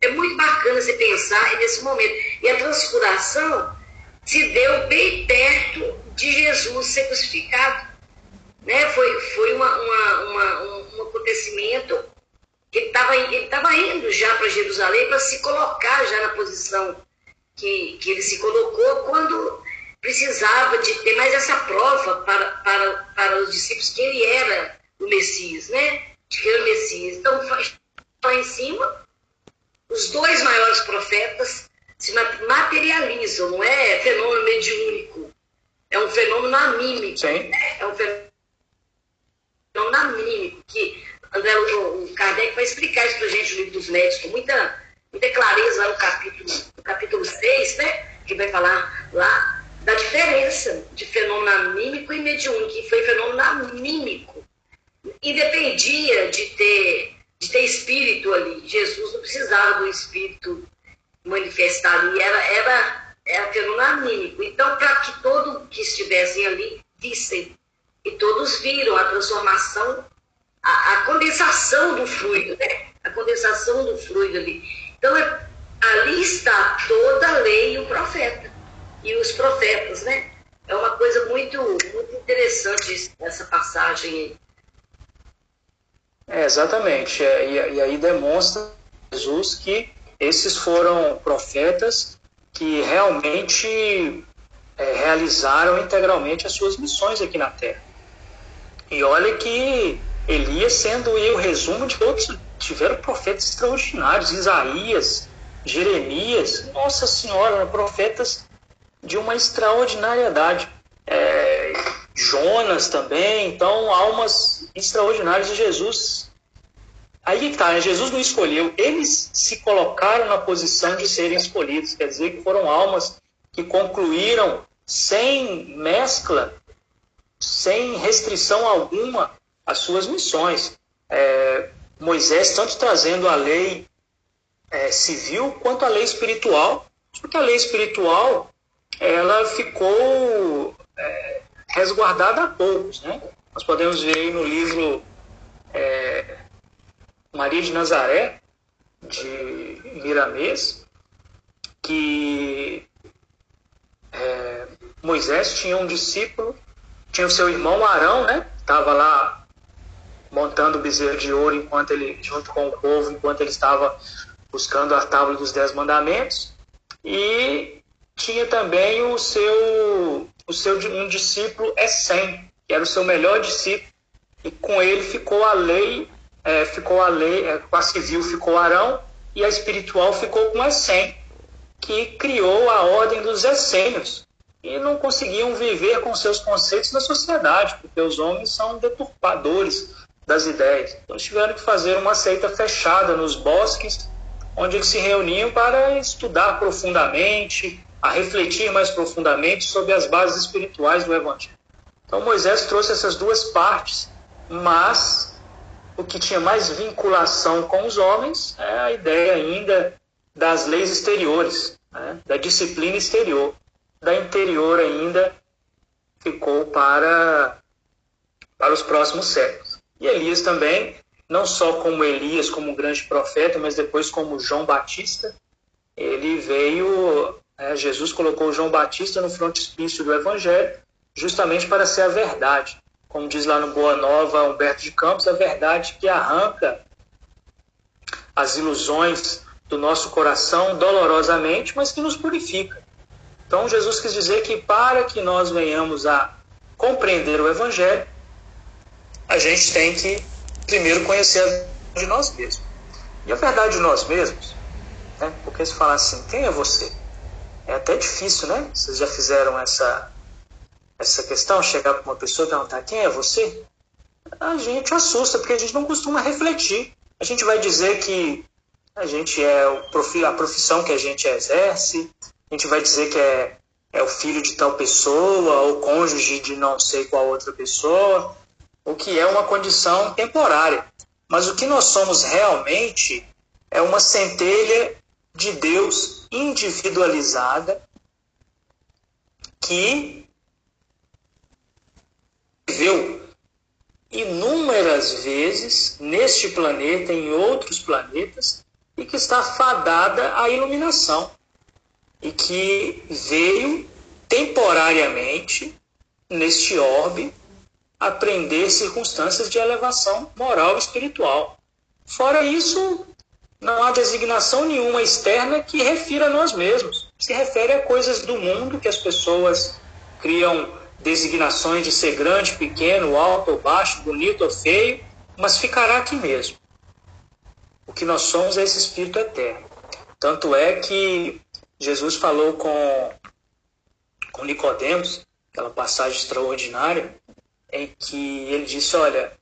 é muito bacana você pensar nesse momento. E a transfiguração se deu bem perto de Jesus ser crucificado. Né? Foi, foi uma, uma, uma, um acontecimento ele estava ele indo já para Jerusalém para se colocar já na posição que, que ele se colocou quando precisava de ter mais essa prova para, para, para os discípulos que ele era o Messias, né? De que era o Messias. Então, lá em cima, os dois maiores profetas se materializam, não é fenômeno mediúnico, é um fenômeno anímico. Sim. Né? É um fenômeno anímico que André, o, Kardec vai explicar isso para a gente no livro dos médicos, com muita, muita clareza lá no capítulo, no capítulo 6, né? Que vai falar lá da diferença de fenômeno anímico e mediúnico, que foi fenômeno anímico. E dependia de ter, de ter espírito ali. Jesus não precisava do espírito manifestar ali, era, era, era fenômeno anímico. Então, para que todos que estivessem ali vissem, e todos viram a transformação a, a, condensação do fluido, né? A condensação do fluido ali. Então, é, ali está toda a lei e o profeta. E os profetas, né? É uma coisa muito, muito interessante essa passagem. É, exatamente. É, e, aí demonstra Jesus que esses foram profetas que realmente é, realizaram integralmente as suas missões aqui na Terra. E olha que Elias sendo o resumo de outros, tiveram profetas extraordinários, Isaías, Jeremias, Nossa Senhora, profetas de uma extraordinariedade. É, Jonas também, então almas extraordinárias de Jesus. Aí está, né? Jesus não escolheu, eles se colocaram na posição de serem escolhidos, quer dizer que foram almas que concluíram sem mescla, sem restrição alguma, as suas missões. É, Moisés, tanto trazendo a lei é, civil quanto a lei espiritual, porque a lei espiritual ela ficou é, resguardada a poucos. Né? Nós podemos ver aí no livro é, Maria de Nazaré, de Miramês, que é, Moisés tinha um discípulo, tinha o seu irmão Arão, né? Estava lá montando o bezerro de ouro enquanto ele, junto com o povo, enquanto ele estava buscando a tábua dos Dez Mandamentos. E tinha também o seu, o seu um discípulo Essem, que era o seu melhor discípulo, e com ele ficou a lei, é, ficou a lei, é, a civil ficou Arão, e a espiritual ficou com Essem, que criou a ordem dos essênios, e não conseguiam viver com seus conceitos na sociedade, porque os homens são deturpadores, das ideias. Então, tiveram que fazer uma seita fechada nos bosques, onde eles se reuniam para estudar profundamente, a refletir mais profundamente sobre as bases espirituais do Evangelho. Então, Moisés trouxe essas duas partes, mas o que tinha mais vinculação com os homens é a ideia ainda das leis exteriores, né? da disciplina exterior. Da interior ainda ficou para, para os próximos séculos. E Elias também, não só como Elias, como grande profeta, mas depois como João Batista, ele veio É, Jesus colocou João Batista no frontispício do Evangelho justamente para ser a verdade. Como diz lá no Boa Nova Humberto de Campos, a verdade que arranca as ilusões do nosso coração dolorosamente, mas que nos purifica. Então Jesus quis dizer que para que nós venhamos a compreender o Evangelho, a gente tem que primeiro conhecer a de nós mesmos. E a verdade de nós mesmos, né? porque se falar assim, quem é você? É até difícil, né? Vocês já fizeram essa, essa questão, chegar para uma pessoa e perguntar quem é você? A gente assusta, porque a gente não costuma refletir. A gente vai dizer que a gente é a profissão que a gente exerce, a gente vai dizer que é, é o filho de tal pessoa, ou cônjuge de não sei qual outra pessoa, o que é uma condição temporária. Mas o que nós somos realmente é uma centelha de Deus individualizada que viveu inúmeras vezes neste planeta, em outros planetas, e que está fadada à iluminação, e que veio temporariamente neste orbe aprender circunstâncias de elevação moral e espiritual. Fora isso, não há designação nenhuma externa que refira a nós mesmos. Se refere a coisas do mundo que as pessoas criam designações de ser grande, pequeno, alto ou baixo, bonito ou feio, mas ficará aqui mesmo. O que nós somos é esse Espírito eterno. Tanto é que Jesus falou com, com Nicodemos, aquela passagem extraordinária, em que ele disse, olha,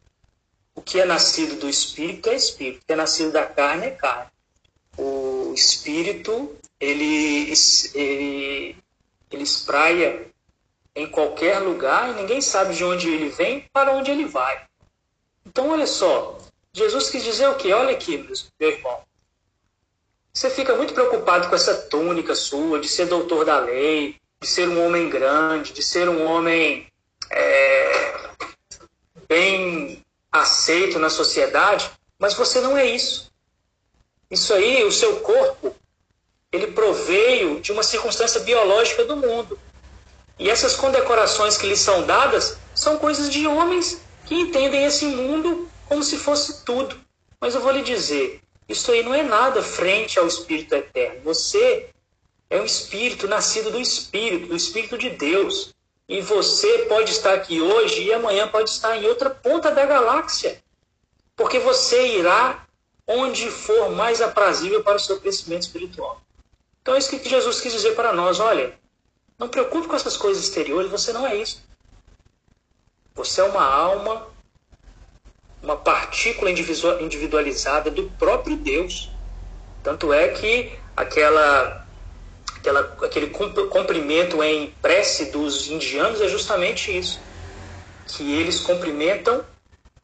o que é nascido do espírito é espírito, o que é nascido da carne é carne. O espírito, ele, ele, ele espraia em qualquer lugar e ninguém sabe de onde ele vem para onde ele vai. Então, olha só, Jesus quis dizer o quê? Olha aqui, meu irmão. Você fica muito preocupado com essa túnica sua, de ser doutor da lei, de ser um homem grande, de ser um homem é, bem aceito na sociedade, mas você não é isso. Isso aí, o seu corpo, ele proveio de uma circunstância biológica do mundo. E essas condecorações que lhe são dadas são coisas de homens que entendem esse mundo como se fosse tudo. Mas eu vou lhe dizer, isso aí não é nada frente ao Espírito Eterno. Você é um espírito nascido do Espírito, do Espírito de Deus. E você pode estar aqui hoje e amanhã pode estar em outra ponta da galáxia. Porque você irá onde for mais aprazível para o seu crescimento espiritual. Então é isso que Jesus quis dizer para nós. Olha, não preocupe com essas coisas exteriores, você não é isso. Você é uma alma, uma partícula individualizada do próprio Deus. Tanto é que aquela aquela, aquele cumprimento em prece dos indianos é justamente isso. Que eles cumprimentam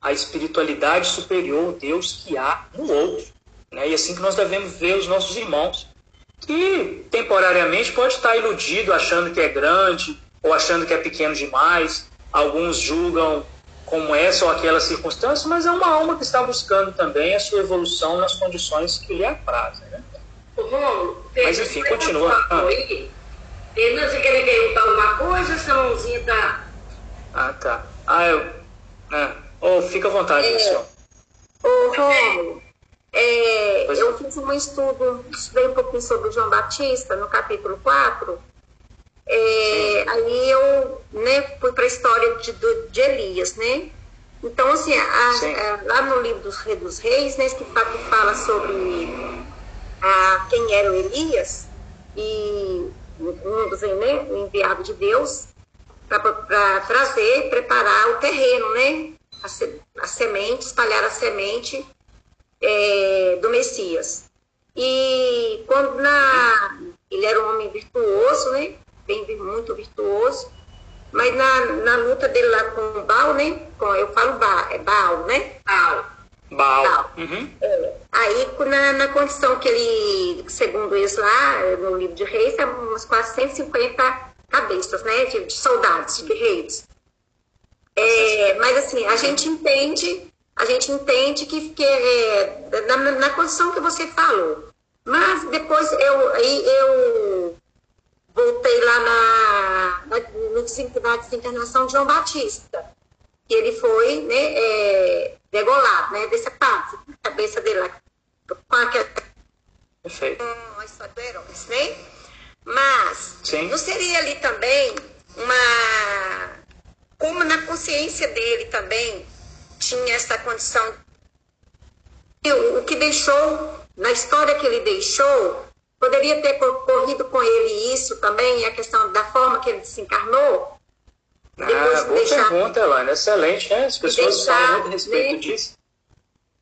a espiritualidade superior, Deus que há no outro. Né? E assim que nós devemos ver os nossos irmãos, que temporariamente pode estar iludido, achando que é grande ou achando que é pequeno demais. Alguns julgam como essa ou aquela circunstância, mas é uma alma que está buscando também a sua evolução nas condições que lhe aprazem. Né? Rômulo, mas enfim, continua. Ah. Fernando, você quer perguntar alguma coisa? Essa mãozinha tá. Ah, tá. Ah, eu. É. Oh, fica à vontade, é. senhor. Ô, Rômulo, é, eu fiz um estudo, estudei um pouquinho sobre o João Batista, no capítulo 4. É, aí eu né, fui para a história de, de Elias, né? Então, assim, a, a, lá no livro dos, dos Reis, né, que fala sobre a quem era o Elias, e um dos né, enviado de Deus, para trazer, preparar o terreno, né? A, se, a semente, espalhar a semente é, do Messias. E quando na, ele era um homem virtuoso, né? Bem, muito virtuoso, mas na, na luta dele lá com o Baal, né? Com, eu falo Baal, é Baal, né? Baal Baal. Uhum. É. Aí, na, na condição que ele, segundo eles lá, no livro de reis, é umas quase 150 cabeças, né, de, de soldados, de guerreiros. É, mas, assim, a gente entende, a gente entende que, que é, na, na condição que você falou. Mas depois eu, aí eu lá na, na, na desencarnação de João Batista. E ele foi né, é, degolado, né, decepado, a cabeça dele lá, com aquela. Perfeito. Com a história do Herodes, né? Mas, Sim. não seria ali também uma. Como na consciência dele também tinha essa condição. O que deixou, na história que ele deixou, poderia ter corrido com ele isso também, a questão da forma que ele desencarnou? Ah, boa deixar... pergunta, Elaine. Excelente, né? As pessoas deixar, falam muito a respeito né? disso.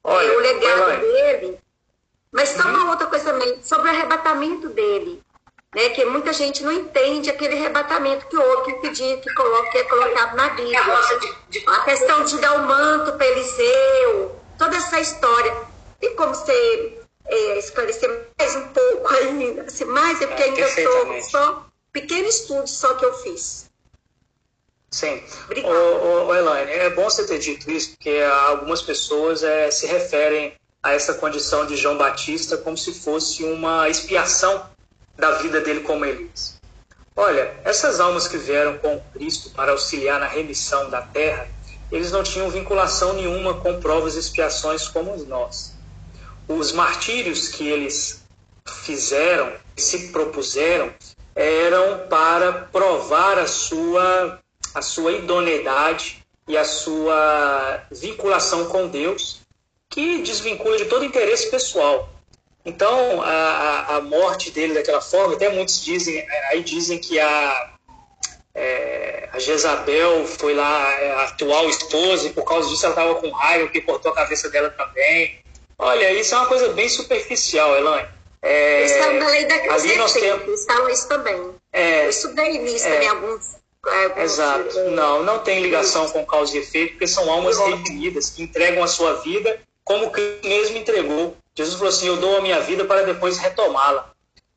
Olha, o legado Elaine. dele. Mas só uma outra coisa também, sobre o arrebatamento dele. Né, que muita gente não entende aquele arrebatamento que houve, que pedir, que, coloca, que é colocado na Bíblia. A questão de dar o manto para Eliseu, toda essa história. Tem como você é, esclarecer mais um pouco (laughs) aí, assim, mais, é porque é, ainda sou só pequeno estudo só que eu fiz. Sim. Obrigada. Ô, ô, Elaine, é bom você ter dito isso, porque algumas pessoas é, se referem a essa condição de João Batista como se fosse uma expiação da vida dele como Elias. Olha, essas almas que vieram com Cristo para auxiliar na remissão da terra, eles não tinham vinculação nenhuma com provas e expiações como nós. Os martírios que eles fizeram, se propuseram, eram para provar a sua a sua idoneidade e a sua vinculação com Deus, que desvincula de todo interesse pessoal. Então, a, a morte dele daquela forma, até muitos dizem, aí dizem que a, é, a Jezabel foi lá, é, a atual esposa, e por causa disso ela estava com raiva, que cortou a cabeça dela também. Olha, isso é uma coisa bem superficial, Elaine. É, está na lei da ali nós temos... isso também. É, eu estudei nisso é, também alguns é, Exato. Não, não tem ligação com causa e efeito, porque são almas redimidas que entregam a sua vida como Cristo mesmo entregou. Jesus falou assim: Eu dou a minha vida para depois retomá-la.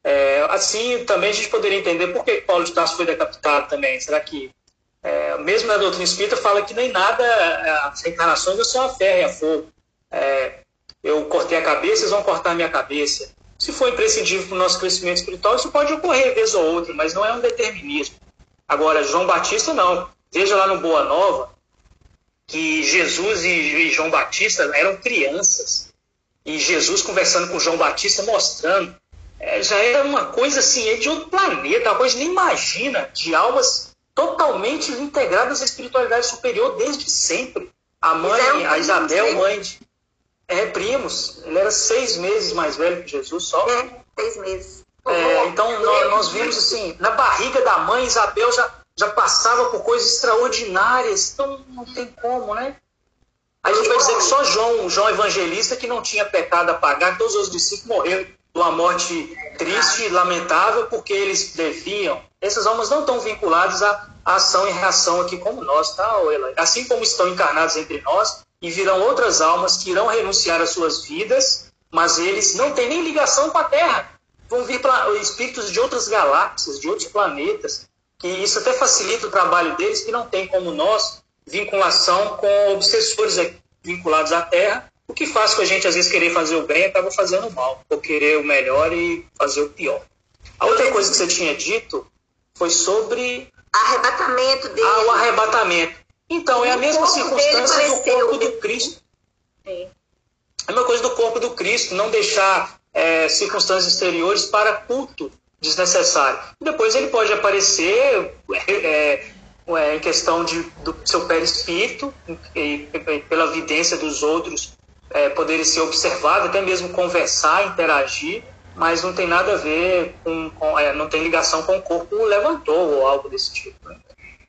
É, assim, também a gente poderia entender por que Paulo de Tarso foi decapitado também. Será que, é, mesmo na doutrina espírita, fala que nem nada, é, as reencarnações são a ferro e a fogo. É, eu cortei a cabeça, eles vão cortar a minha cabeça. Se for imprescindível para o nosso crescimento espiritual, isso pode ocorrer vez ou outra, mas não é um determinismo. Agora, João Batista não. Veja lá no Boa Nova que Jesus e João Batista eram crianças. E Jesus conversando com João Batista, mostrando. É, já era uma coisa assim, é de outro planeta, uma coisa nem imagina, de almas totalmente integradas à espiritualidade superior desde sempre. A mãe, a Isabel, mãe de. É, primos. Ele era seis meses mais velho que Jesus só. É, seis meses. É, então nós, nós, vimos assim, na barriga da mãe, Isabel já, já passava por coisas extraordinárias, então não tem como, né? Aí a gente vai dizer que só João, João Evangelista, que não tinha pecado a pagar, todos os discípulos morreram de uma morte triste e lamentável, porque eles deviam. Essas almas não estão vinculadas à ação e reação aqui como nós, tá, Ela? Assim como estão encarnados entre nós, e virão outras almas que irão renunciar às suas vidas, mas eles não têm nem ligação com a Terra vão vir espíritos de outras galáxias, de outros planetas, que isso até facilita o trabalho deles, que não tem como nós vinculação com obsessores vinculados à Terra, o que faz com a gente às vezes querer fazer o bem e acaba fazendo o mal, ou querer o melhor e fazer o pior. A outra coisa que você tinha dito foi sobre arrebatamento dele. Ah, o arrebatamento. Então, é a mesma circunstância do corpo do Cristo. É. a mesma coisa do corpo do Cristo, não deixar é, circunstâncias exteriores para culto desnecessário. Depois ele pode aparecer é, é, em questão de, do seu perispírito, e, e, pela vidência dos outros, é, poderem ser observado, até mesmo conversar, interagir, mas não tem nada a ver com, com é, não tem ligação com o corpo levantou ou algo desse tipo. Né?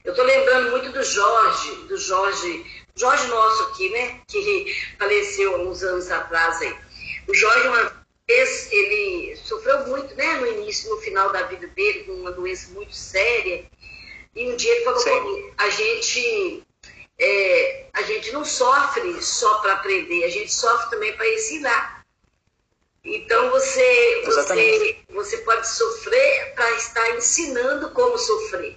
Eu estou lembrando muito do Jorge, do Jorge, Jorge nosso aqui, né, que faleceu uns anos atrás aí. O Jorge, uma ele sofreu muito, né, no início, no final da vida dele, com uma doença muito séria. E um dia ele falou comigo, a gente, é, a gente não sofre só para aprender, a gente sofre também para ensinar. Então você, você, você pode sofrer para estar ensinando como sofrer.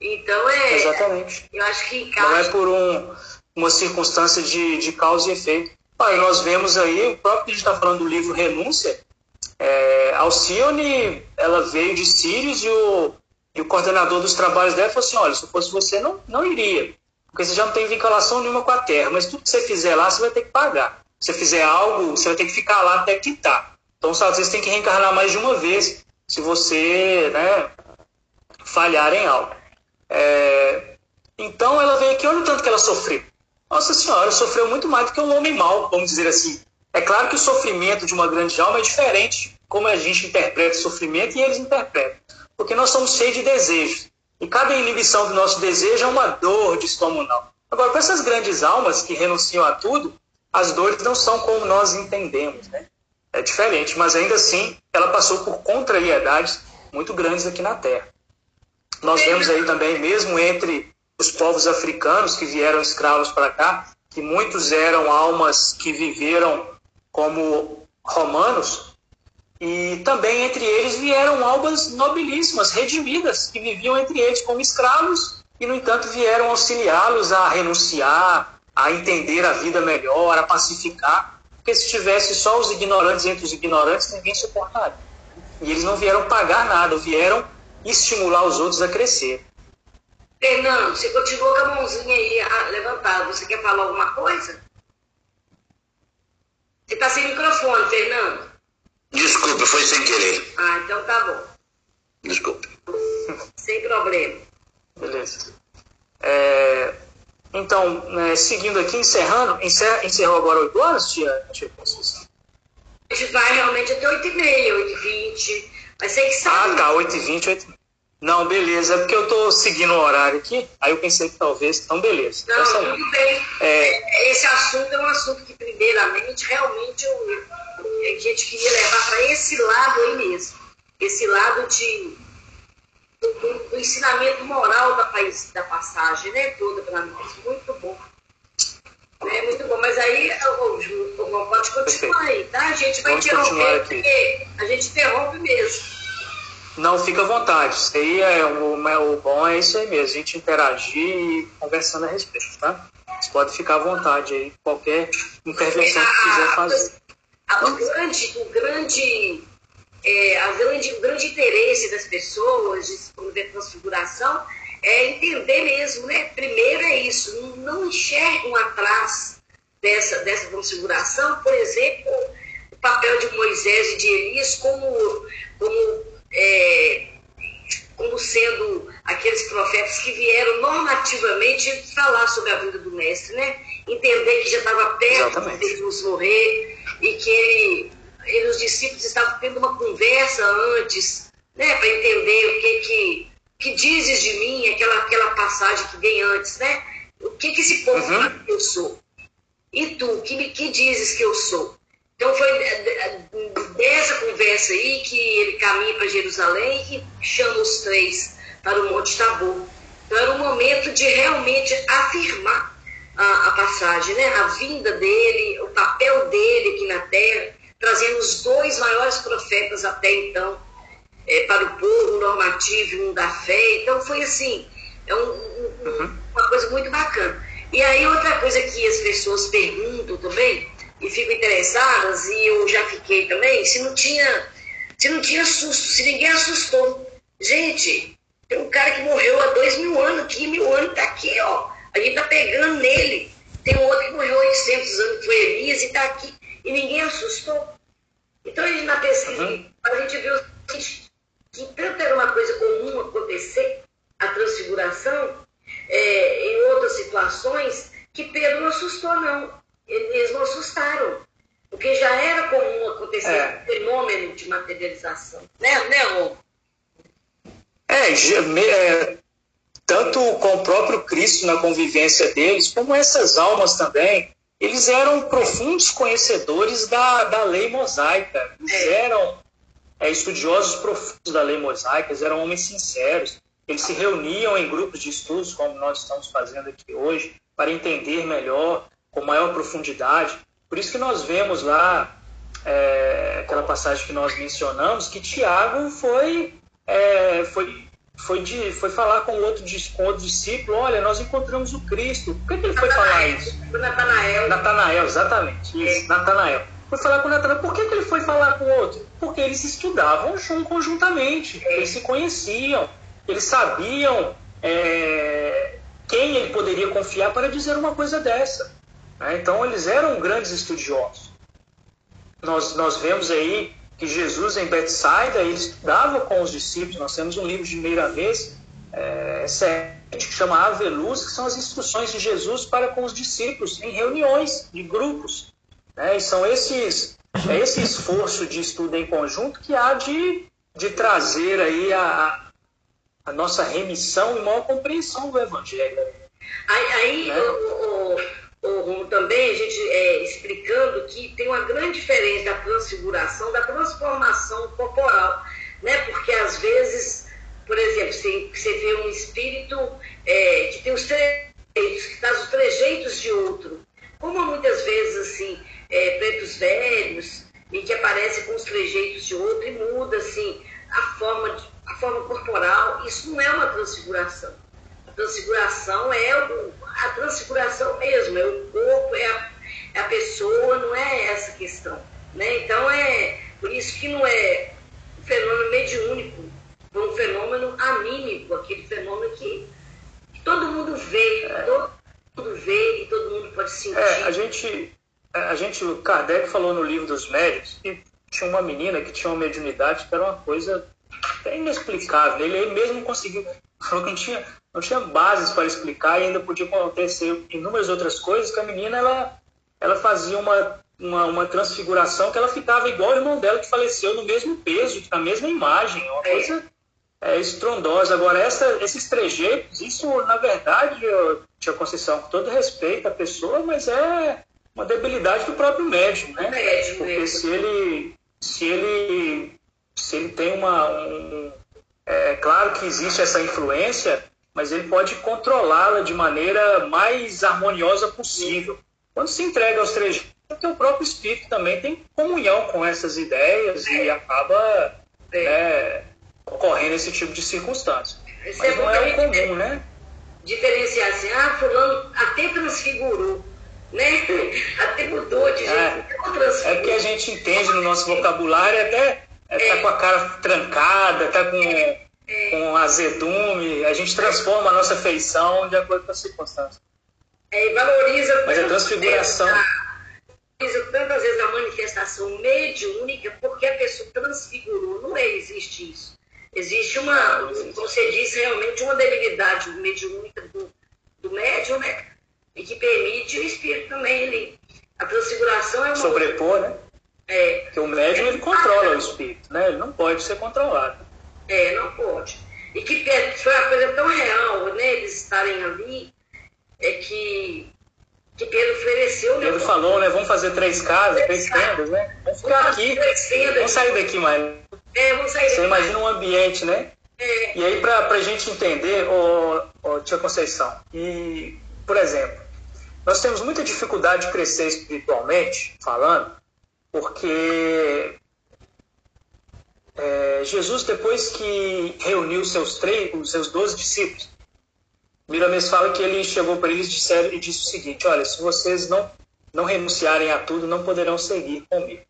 Então é. Exatamente. Eu acho que encaixa. Não é por um, uma circunstância de, de causa e efeito. Ah, nós vemos aí, o próprio que está falando do livro Renúncia, é, Alcione, ela veio de Sírios e o, E o coordenador dos trabalhos dela falou assim: olha, se fosse você, não, não iria. Porque você já não tem vinculação nenhuma com a terra. Mas tudo que você fizer lá, você vai ter que pagar. Se você fizer algo, você vai ter que ficar lá até quitar. Então, às vezes, tem que reencarnar mais de uma vez se você né, falhar em algo. É... Então, ela veio aqui, olha o tanto que ela sofreu. Nossa Senhora, sofreu muito mais do que um homem mau, vamos dizer assim. É claro que o sofrimento de uma grande alma é diferente como a gente interpreta o sofrimento e eles interpretam. Porque nós somos cheios de desejos. E cada inibição do nosso desejo é uma dor descomunal. Agora, para essas grandes almas que renunciam a tudo, as dores não são como nós entendemos, né? É diferente, mas ainda assim, ela passou por contrariedades muito grandes aqui na Terra. Nós vemos aí também, mesmo entre os povos africanos que vieram escravos para cá, que muitos eram almas que viveram como romanos, e também entre eles vieram almas nobilíssimas, redimidas, que viviam entre eles como escravos e, no entanto, vieram auxiliá-los a renunciar, a entender a vida melhor, a pacificar. Porque se tivesse só os ignorantes entre os ignorantes, ninguém suportaria. E eles não vieram pagar nada, vieram estimular os outros a crescer. Fernando, você continua com a mãozinha aí levantada. Você quer falar alguma coisa? Você está sem microfone, Fernando. Desculpe, foi sem querer. Ah, então tá bom. Desculpe. Sem problema. Beleza. É, então, né, seguindo aqui, encerrando, encerra, encerrou agora 8 horas, tia, tia Conceição? A gente vai realmente até 8h30, 8h20. Mas sei que sabe. Ah, tá, 8h20, 8h30. Não, beleza, é porque eu tô seguindo o horário aqui, aí eu pensei que talvez, então beleza. Não, tudo bem. É... Esse assunto é um assunto que, primeiramente, realmente eu, a gente queria levar para esse lado aí mesmo. Esse lado de, do, do ensinamento moral da, país, da passagem, né? Toda para nós. Muito bom. É muito bom, mas aí o João pode continuar aí, tá? A gente vai interromper, porque a gente interrompe mesmo. Não, fica à vontade. Isso aí é o, o bom é isso aí mesmo, a gente interagir e conversando a respeito, tá? Você pode ficar à vontade aí, qualquer intervenção que quiser fazer. o grande, o grande, é, a grande, o grande interesse das pessoas de se promover transfiguração é entender mesmo, né? Primeiro é isso, não enxergam atrás dessa, dessa transfiguração, por exemplo, o papel de Moisés e de Elias como, como é, como sendo aqueles profetas que vieram normativamente falar sobre a vida do mestre, né? Entender que já estava perto de Jesus morrer e que ele, ele, os discípulos estavam tendo uma conversa antes, né? Para entender o que que, que dizes de mim, aquela, aquela passagem que vem antes, né? O que que esse povo uhum. que eu sou? E tu, que, que dizes que eu sou? Então foi dessa conversa aí que ele caminha para Jerusalém e chama os três para o Monte Tabor. Então era o momento de realmente afirmar a, a, passagem, né? a vinda dele, o papel dele aqui na terra, trazendo os dois maiores profetas até então é, para o povo, um normativo um da fé. Então foi assim, é um, um, uhum. uma coisa muito bacana. E aí outra coisa que as pessoas perguntam também, e ficam interessadas, e eu já fiquei também, se não tinha, se não tinha susto, se ninguém assustou. Gente, tem um cara que morreu há dois mil anos aqui, mil anos tá aqui, ó. A gente tá pegando nele. Tem um outro que morreu há 800 anos, que foi Elias, e tá aqui. E ninguém assustou. Então, a gente, na pesquisa, uhum. a gente viu que tanto era uma coisa comum acontecer, a transfiguração, é, em outras situações, que Pedro não assustou, não eles não assustaram. Porque já era comum acontecer é. um fenômeno de materialização. Né, né Rô? É, é, tanto com o próprio Cristo na convivência deles, como essas almas também, eles eram profundos conhecedores da, da lei mosaica. Eles é. eram é, estudiosos profundos da lei mosaica, eles eram homens sinceros. Eles se reuniam em grupos de estudos, como nós estamos fazendo aqui hoje, para entender melhor com maior profundidade. Por isso que nós vemos lá é, aquela passagem que nós mencionamos, que Tiago foi, é, foi, foi, de, foi falar com outro, com outro discípulo, olha, nós encontramos o Cristo. Por que, que ele foi falar isso? Natanael. Natanael, exatamente. Isso, é. Natanael. Foi falar com Natanael. Por que, que ele foi falar com o outro? Porque eles estudavam conjuntamente, eles se conheciam. eles sabiam é, quem ele poderia confiar para dizer uma coisa dessa. Né? Então, eles eram grandes estudiosos. Nós, nós vemos aí que Jesus em Betsaida, ele estudava com os discípulos. Nós temos um livro de meia vez, é, que chama Ave Luz, que são as instruções de Jesus para com os discípulos em reuniões de grupos. Né? E são esses, é esse esforço de estudo em conjunto que há de, de trazer aí a, a nossa remissão e maior compreensão do Evangelho. Aí, aí né? o, o, o, também a gente é, explicando que tem uma grande diferença da transfiguração, da transformação corporal, né? Porque às vezes, por exemplo, você, você vê um espírito é, que tem os trejeitos, que traz os trejeitos de outro. Como muitas vezes, assim, é, pretos velhos, e que aparece com os trejeitos de outro e muda, assim, a forma, a forma corporal, isso não é uma transfiguração. Transfiguração é o, a transfiguração mesmo, é o corpo, é a, é a pessoa, não é essa questão. Né? Então é por isso que não é um fenômeno mediúnico, é um fenômeno anímico, aquele fenômeno que, que todo mundo vê, é. todo mundo vê e todo mundo pode sentir. É, a gente, a gente, o Kardec falou no livro dos médios que tinha uma menina que tinha uma mediunidade que era uma coisa inexplicável. Ele mesmo conseguiu, falou que não tinha, não tinha bases para explicar e ainda podia acontecer inúmeras outras coisas, que a menina ela, ela fazia uma, uma, uma transfiguração que ela ficava igual o irmão dela que faleceu no mesmo peso, na mesma imagem, uma é. coisa é, estrondosa. Agora, essa, esses trejeitos, isso na verdade, eu, Tia Conceição, com todo respeito à pessoa, mas é uma debilidade do próprio médium, né? Porque se ele se ele, se ele tem uma. Um, é claro que existe essa influência, mas ele pode controlá-la de maneira mais harmoniosa possível. Quando se entrega aos três, porque o próprio espírito também tem comunhão com essas ideias e acaba é, ocorrendo esse tipo de circunstância. Mas é não é o comum, né? Diferenciar assim, ah, fulano até transfigurou né? (laughs) Até mudou de jeito. É, é que a gente entende no nosso vocabulário até é, tá com a cara trancada, tá com, é. Com azedume, a gente transforma a nossa feição de acordo com as circunstâncias. É, e valoriza Mas a transfiguração. Valoriza tantas vezes a manifestação mediúnica porque a pessoa transfigurou. Não é, existe isso. Existe uma, como você disse, realmente uma debilidade mediúnica do, do médium, né? e que permite o espírito também ele a transfiguração é uma sobrepor, né? É. Porque o médium ele controla o espírito, né? Ele não pode ser controlado. É, não pode. E que foi uma coisa tão real, né? Eles estarem ali, é que que Pedro ofereceu. Né? Pedro falou, né? Vamos fazer três casas, três, três tendas, né? Vamos ficar vamos aqui. Vamos sair daqui, mais. É, vamos sair Você imagina um ambiente, né? É. E aí, para a gente entender, ô, ô, tia Conceição, e, por exemplo, nós temos muita dificuldade de crescer espiritualmente, falando, porque é, Jesus, depois que reuniu seus três, os seus doze discípulos, Miramês fala que ele chegou para eles e disse o seguinte: Olha, se vocês não, não renunciarem a tudo, não poderão seguir comigo.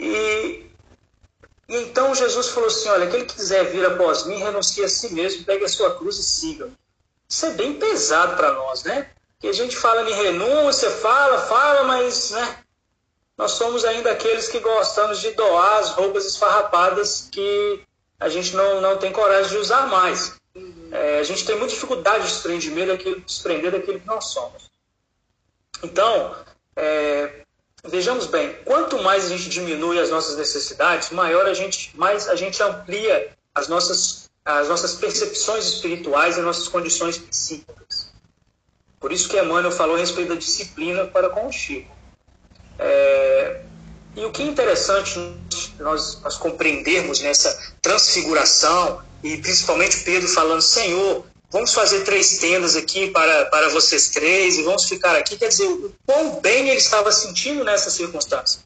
E, e então Jesus falou assim: Olha, aquele que quiser vir após mim, renuncie a si mesmo, pegue a sua cruz e siga-me. Isso é bem pesado para nós, né? Que a gente fala em renúncia, fala, fala, mas né, nós somos ainda aqueles que gostamos de doar as roupas esfarrapadas que a gente não, não tem coragem de usar mais. É, a gente tem muita dificuldade de desprender daquilo, desprender daquilo que nós somos. Então, é, vejamos bem, quanto mais a gente diminui as nossas necessidades, maior a gente, mais a gente amplia as nossas as nossas percepções espirituais e as nossas condições psíquicas. Por isso que Emmanuel falou a respeito da disciplina para com o Chico. É, e o que é interessante nós, nós compreendermos nessa transfiguração, e principalmente Pedro falando, Senhor, vamos fazer três tendas aqui para, para vocês três, e vamos ficar aqui. Quer dizer, o quão bem ele estava sentindo nessa circunstância.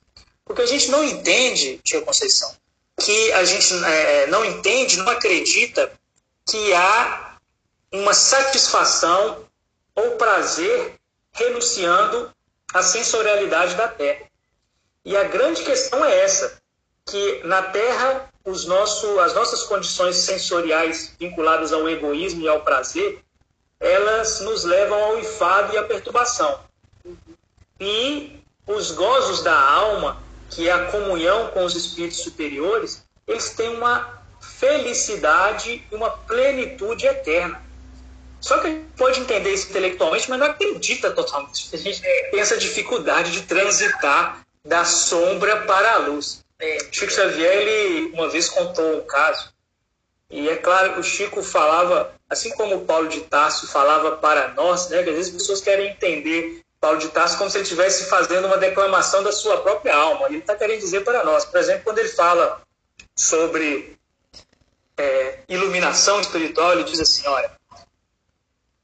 Porque a gente não entende, Tia Conceição, que a gente é, não entende, não acredita que há uma satisfação ou prazer renunciando à sensorialidade da Terra. E a grande questão é essa, que na Terra os nosso, as nossas condições sensoriais vinculadas ao egoísmo e ao prazer, elas nos levam ao enfado e à perturbação. E os gozos da alma, que é a comunhão com os espíritos superiores, eles têm uma felicidade e uma plenitude eterna. Só que a gente pode entender isso intelectualmente, mas não acredita totalmente. A gente tem essa dificuldade de transitar da sombra para a luz. É, Chico Xavier, ele uma vez contou um caso, e é claro que o Chico falava, assim como o Paulo de Tarso falava para nós, né, que às vezes as pessoas querem entender Paulo de Tarso como se ele estivesse fazendo uma declamação da sua própria alma. Ele está querendo dizer para nós, por exemplo, quando ele fala sobre é, iluminação espiritual, ele diz assim: olha,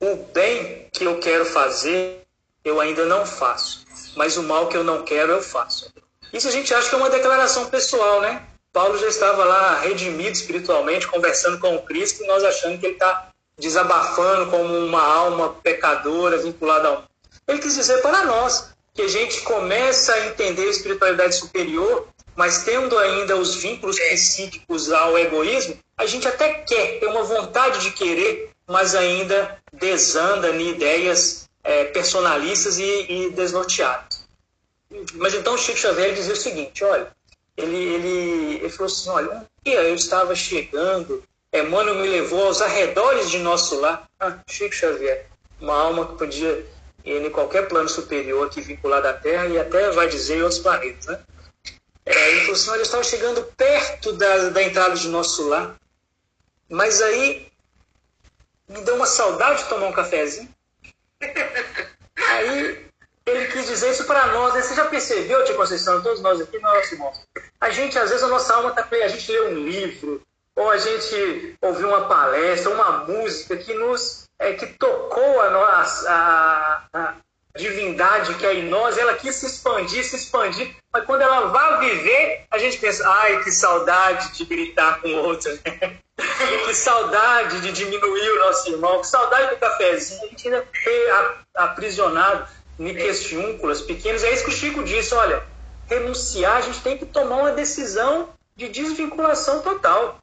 o bem que eu quero fazer, eu ainda não faço, mas o mal que eu não quero, eu faço. Isso a gente acha que é uma declaração pessoal, né? Paulo já estava lá redimido espiritualmente, conversando com o Cristo, e nós achando que ele está desabafando como uma alma pecadora vinculada ao ele quis dizer para nós que a gente começa a entender a espiritualidade superior, mas tendo ainda os vínculos psíquicos ao egoísmo, a gente até quer, tem uma vontade de querer, mas ainda desanda em ideias é, personalistas e, e desnorteadas. Mas então Chico Xavier dizia o seguinte, olha, ele, ele, ele falou assim, olha, um dia eu estava chegando, Emmanuel me levou aos arredores de nosso lar. Ah, Chico Xavier, uma alma que podia em qualquer plano superior aqui vinculado à Terra e até vai dizer em outros planetas. Né? É, ele falou assim, olha, eu estava chegando perto da, da entrada de nosso lar, mas aí me deu uma saudade de tomar um cafezinho. Aí ele quis dizer isso para nós. Né? Você já percebeu, Tia Conceição, todos nós aqui, nós irmãos? A gente, às vezes, a nossa alma está a gente lê um livro, ou a gente ouviu uma palestra, uma música que nos é, que tocou a, a, a, divindade que é em nós, ela quis se expandir, se expandir, mas quando ela vai viver, a gente pensa, ai, que saudade de gritar com o outro, né? (laughs) que saudade de diminuir o nosso irmão, que saudade do cafezinho, a gente ainda é aprisionado em questiúnculas pequenas, é isso que o Chico disse, olha, renunciar, a gente tem que tomar uma decisão de desvinculação total.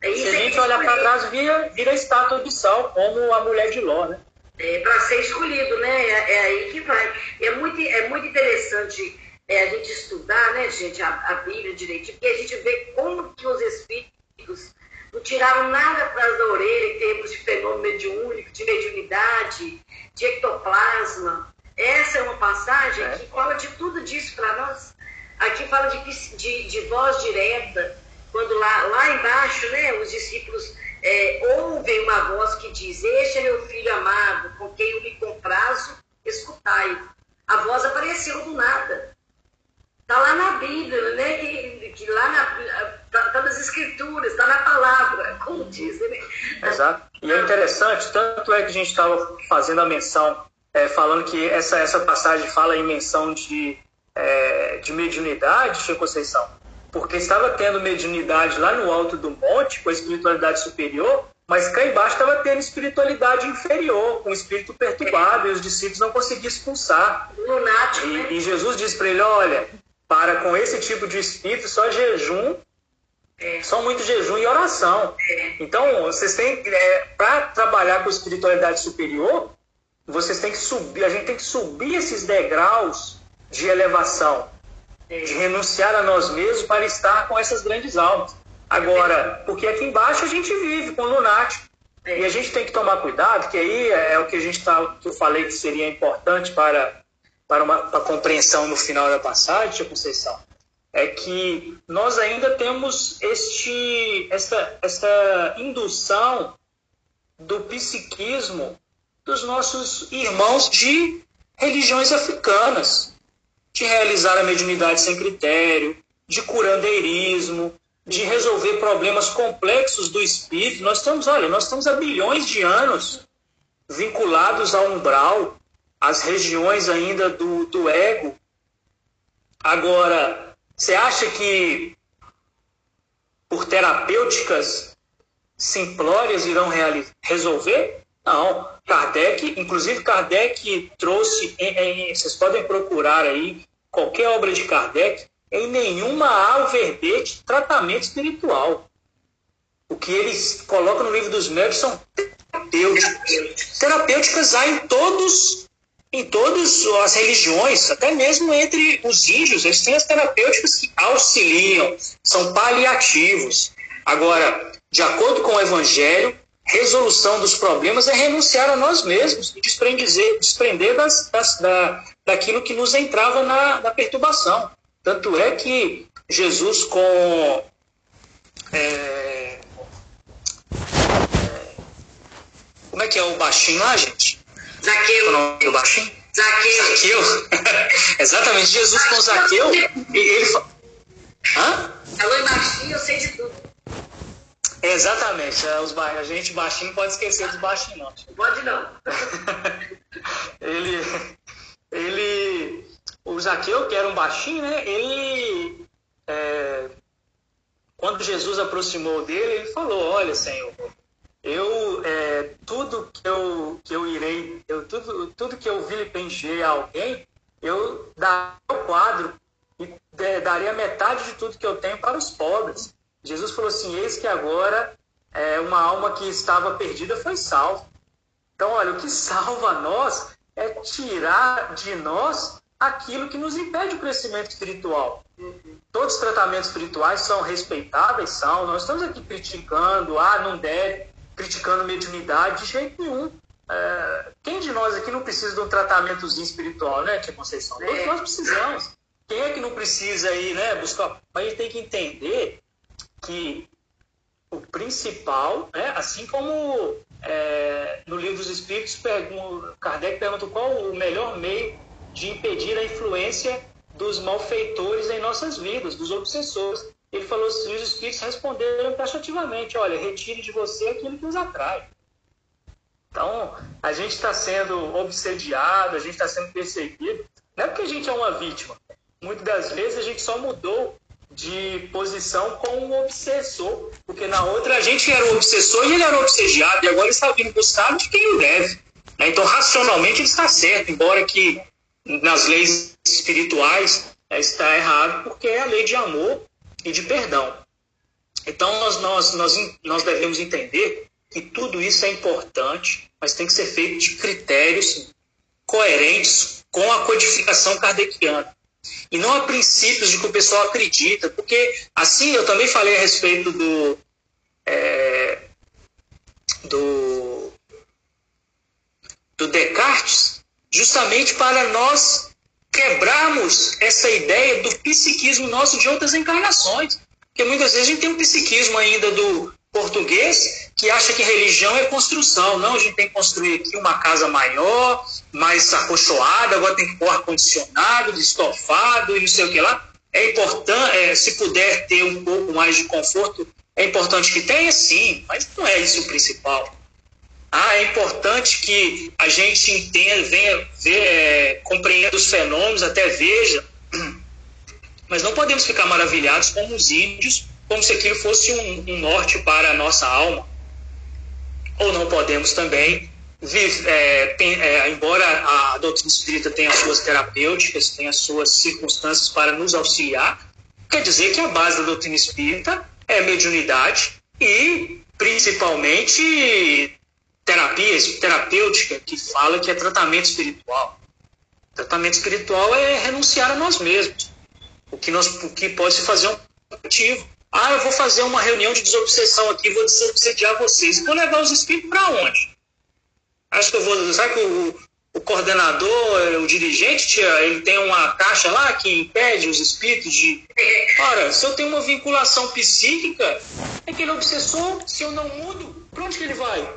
É Se a gente olhar para trás, vira, vira estátua de sal, como a mulher de Ló, né? É, para ser escolhido, né? É, é, aí que vai. É muito, é muito interessante é, a gente estudar, né, gente, a, a, Bíblia direitinho, porque a gente vê como que os espíritos não tiraram nada para da orelha em termos de fenômeno mediúnico, de mediunidade, de ectoplasma. Essa é uma passagem é. que fala de tudo disso para nós. Aqui fala de, de, de voz direta, quando lá, lá embaixo, né, os discípulos é, ouvem uma voz que diz: Este é meu filho amado, com quem eu me comprazo, escutai. A voz apareceu do nada. Está lá na Bíblia, né? Que, que lá na, tá, tá nas escrituras, está na palavra, como dizem, né? Exato. E é interessante, tanto é que a gente estava fazendo a menção, é, falando que essa, essa passagem fala em menção de, é, de mediunidade, Chico Conceição porque estava tendo mediunidade lá no alto do monte, com a espiritualidade superior, mas cá embaixo estava tendo espiritualidade inferior, com o espírito perturbado, e os discípulos não conseguiam expulsar. Lunático, e, né? e Jesus disse para ele: olha, para com esse tipo de espírito, só jejum, é. só muito jejum e oração. É. Então, vocês têm, é, para trabalhar com espiritualidade superior, vocês têm que subir, a gente tem que subir esses degraus de elevação de renunciar a nós mesmos para estar com essas grandes almas. Agora, porque aqui embaixo a gente vive com lunático. E a gente tem que tomar cuidado, que aí é o que a gente tá, que eu falei que seria importante para, para uma para compreensão no final da passagem, Tia Conceição, é que nós ainda temos este, esta, esta indução do psiquismo dos nossos irmãos de religiões africanas de realizar a mediunidade sem critério, de curandeirismo, de resolver problemas complexos do espírito. Nós estamos, olha, nós estamos há bilhões de anos vinculados ao umbral, às regiões ainda do, do ego. Agora, você acha que por terapêuticas simplórias irão resolver? Não. Kardec, inclusive Kardec trouxe, em, em, vocês podem procurar aí qualquer obra de Kardec, em nenhuma há o verbete tratamento espiritual. O que eles colocam no livro dos médicos são terapêuticas. Terapêuticas há em todos em todas as religiões, até mesmo entre os índios, eles têm as terapêuticas que auxiliam, são paliativos. Agora, de acordo com o Evangelho, resolução dos problemas é renunciar a nós mesmos e desprender, desprender das, das, da, daquilo que nos entrava na, na perturbação. Tanto é que Jesus, com. É, como é que é o baixinho lá, gente? Zaqueu. O nome do baixinho? Zaqueu. Zaqueu. (laughs) Exatamente. Jesus com Zaqueu, ele fala. Hã? Falou em baixinho, eu sei de tudo. Exatamente. É, os ba... A gente baixinho pode esquecer dos baixinhos, não. Pode não. (laughs) ele, ele, o Zaqueu, que era um baixinho, né? Ele, é, quando Jesus aproximou dele, ele falou: Olha, Senhor, eu é, tudo que eu que eu irei, eu tudo tudo que eu vilipendiei a alguém, eu daria o quadro e é, daria metade de tudo que eu tenho para os pobres. Jesus falou assim: Eis que agora é, uma alma que estava perdida foi salva. Então, olha, o que salva nós é tirar de nós aquilo que nos impede o crescimento espiritual. Todos os tratamentos espirituais são respeitáveis, são. Nós estamos aqui criticando, ah, não deve, criticando mediunidade, de jeito nenhum. É, quem de nós aqui não precisa de um tratamentozinho espiritual, né, Tia Conceição? Todos nós precisamos. Quem é que não precisa aí, né, buscar? Mas a gente tem que entender que o principal, né, assim como é, no livro dos Espíritos, Kardec pergunta qual o melhor meio de impedir a influência dos malfeitores em nossas vidas, dos obsessores. Ele falou assim, os Espíritos responderam taxativamente, olha, retire de você aquilo que os atrai. Então, a gente está sendo obsediado, a gente está sendo perseguido, não é porque a gente é uma vítima. Muitas das vezes a gente só mudou de posição com o obsessor, porque na outra a gente era o obsessor e ele era o obsediado, e agora ele está vindo buscar de quem o deve. Né? Então, racionalmente, ele está certo, embora que nas leis espirituais né, está errado, porque é a lei de amor e de perdão. Então, nós, nós, nós, nós devemos entender que tudo isso é importante, mas tem que ser feito de critérios coerentes com a codificação kardeciana e não a princípios de que o pessoal acredita, porque assim eu também falei a respeito do é, do, do Descartes, justamente para nós quebrarmos essa ideia do psiquismo nosso de outras encarnações. Porque muitas vezes a gente tem um psiquismo ainda do português que acha que religião é construção. Não, a gente tem que construir aqui uma casa maior, mais acolchoada, agora tem que pôr ar-condicionado, estofado e não sei o que lá. É importante, é, se puder ter um pouco mais de conforto, é importante que tenha, sim, mas não é isso o principal. Ah, é importante que a gente entenda, venha, ver, é, compreenda os fenômenos, até veja, (clears throat) mas não podemos ficar maravilhados como os índios, como se aquilo fosse um, um norte para a nossa alma. Ou não podemos também é, é, embora a doutrina espírita tenha as suas terapêuticas, tenha as suas circunstâncias para nos auxiliar, quer dizer que a base da doutrina espírita é mediunidade e, principalmente, terapia terapêutica, que fala que é tratamento espiritual. Tratamento espiritual é renunciar a nós mesmos, o que, nós, o que pode se fazer um motivo. Ah, eu vou fazer uma reunião de desobsessão aqui, vou desobsediar vocês. Vou levar os espíritos para onde? Acho que eu vou. Sabe que o, o coordenador, o dirigente, tia, ele tem uma caixa lá que impede os espíritos de. Ora, se eu tenho uma vinculação psíquica, aquele obsessor, se eu não mudo, para onde que ele vai?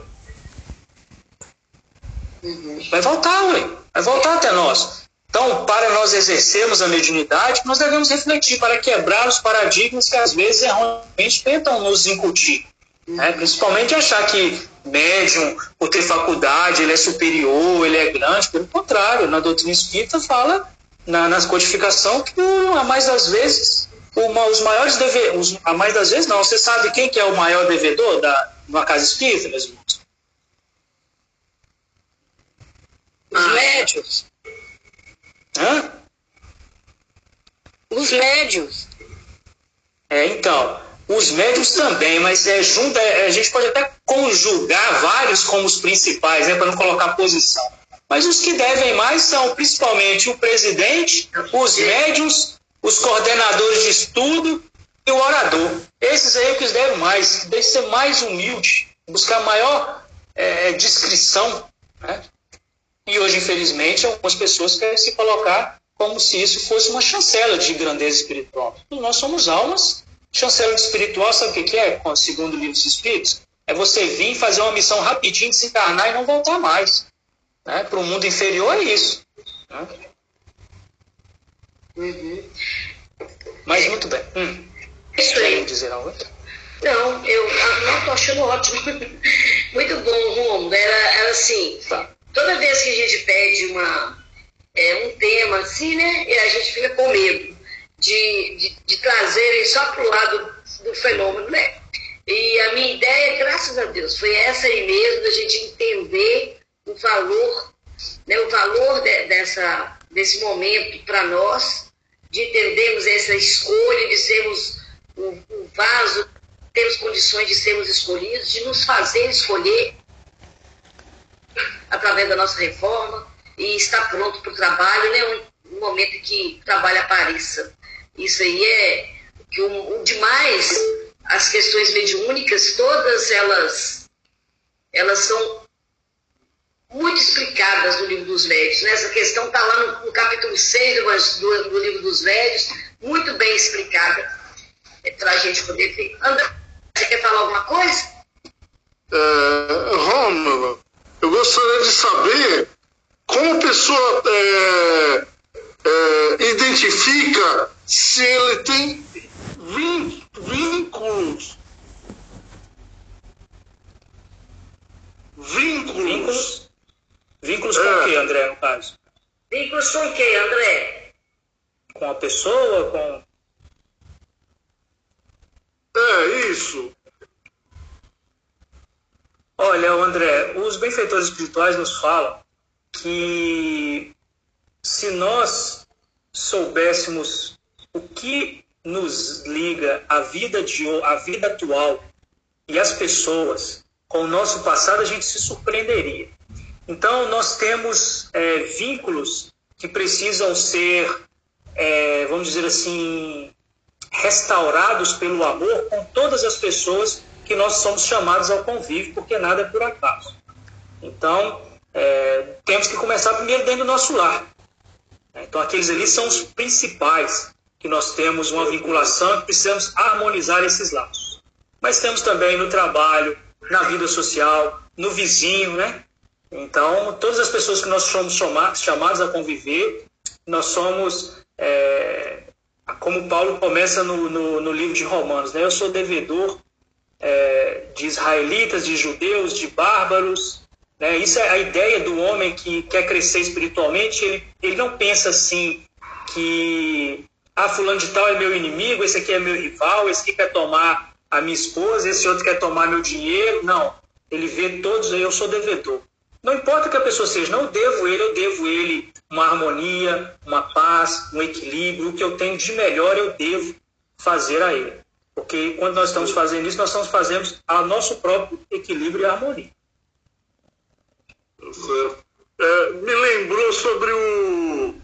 Vai voltar, ué. Vai voltar até nós. Então, para nós exercermos a mediunidade, nós devemos refletir para quebrar os paradigmas que às vezes erroneamente tentam nos incutir. Né? Principalmente achar que médium, por ter faculdade, ele é superior, ele é grande. Pelo contrário, na doutrina espírita fala, na, na codificação, que a mais das vezes, uma, os maiores devedores, a mais das vezes não, você sabe quem que é o maior devedor da, numa casa espírita, meus irmãos? Os ah. médios. Hã? Os médios. É, então, os médios também, mas é, junta, é, a gente pode até conjugar vários como os principais, né, para não colocar posição. Mas os que devem mais são principalmente o presidente, os médios, os coordenadores de estudo e o orador. Esses aí é que devem mais, devem ser mais humilde, buscar maior é, descrição. Né? E hoje, infelizmente, algumas pessoas querem se colocar como se isso fosse uma chancela de grandeza espiritual. E nós somos almas. Chancela espiritual, sabe o que é, segundo o livro dos Espíritos? É você vir fazer uma missão rapidinho, desencarnar e não voltar mais. Né? Para o mundo inferior é isso. Né? Uhum. Mas muito bem. Hum. Isso aí. dizer algo? Não, eu não estou achando ótimo. (laughs) muito bom, Romulo. Era, era assim, Tá. Toda vez que a gente pede uma, é, um tema assim, né? A gente fica com medo de, de, de só para o lado do fenômeno, né? E a minha ideia, graças a Deus, foi essa aí mesmo, da gente entender o valor, né, o valor de, dessa, desse momento para nós, de entendermos essa escolha, de sermos o, o vaso, termos condições de sermos escolhidos, de nos fazer escolher através da nossa reforma e estar pronto para o trabalho, né, momento em que o trabalho apareça. Isso aí é que o, o demais, as questões mediúnicas, todas elas, elas são muito explicadas no livro dos médios. Né? Essa questão está lá no, no, capítulo 6 do, do, livro dos médios, muito bem explicada, é, para a gente poder ver. André, você quer falar alguma coisa? É, Rômulo, eu gostaria de saber como a pessoa é, é, identifica se ele tem vínculos. Vínculos. Vínculos? Vínculos com o que, André, no caso? Vínculos com o que, André? Com a pessoa, com... É, isso. Olha, André, os benfeitores espirituais nos falam que se nós soubéssemos o que nos liga a vida de vida atual e as pessoas com o nosso passado, a gente se surpreenderia. Então, nós temos é, vínculos que precisam ser, é, vamos dizer assim, restaurados pelo amor com todas as pessoas que nós somos chamados ao convívio, porque nada é por acaso. Então, é, temos que começar primeiro dentro do nosso lar. Então, aqueles ali são os principais que nós temos uma vinculação e precisamos harmonizar esses laços. Mas temos também no trabalho, na vida social, no vizinho, né? Então, todas as pessoas que nós somos chamados a conviver, nós somos, é, como Paulo começa no, no, no, livro de Romanos, né? Eu sou devedor é, de israelitas, de judeus, de bárbaros. Né? Isso é a ideia do homem que quer crescer espiritualmente. Ele, ele não pensa assim que ah, fulano de tal é meu inimigo, esse aqui é meu rival, esse aqui quer tomar a minha esposa, esse outro quer tomar meu dinheiro. Não. Ele vê todos eu sou devedor. Não importa que a pessoa seja, não devo ele, eu devo ele uma harmonia, uma paz, um equilíbrio. O que eu tenho de melhor eu devo fazer a ele. Porque quando nós estamos fazendo isso, nós estamos fazendo a nosso próprio equilíbrio e harmonia. É, me lembrou sobre o,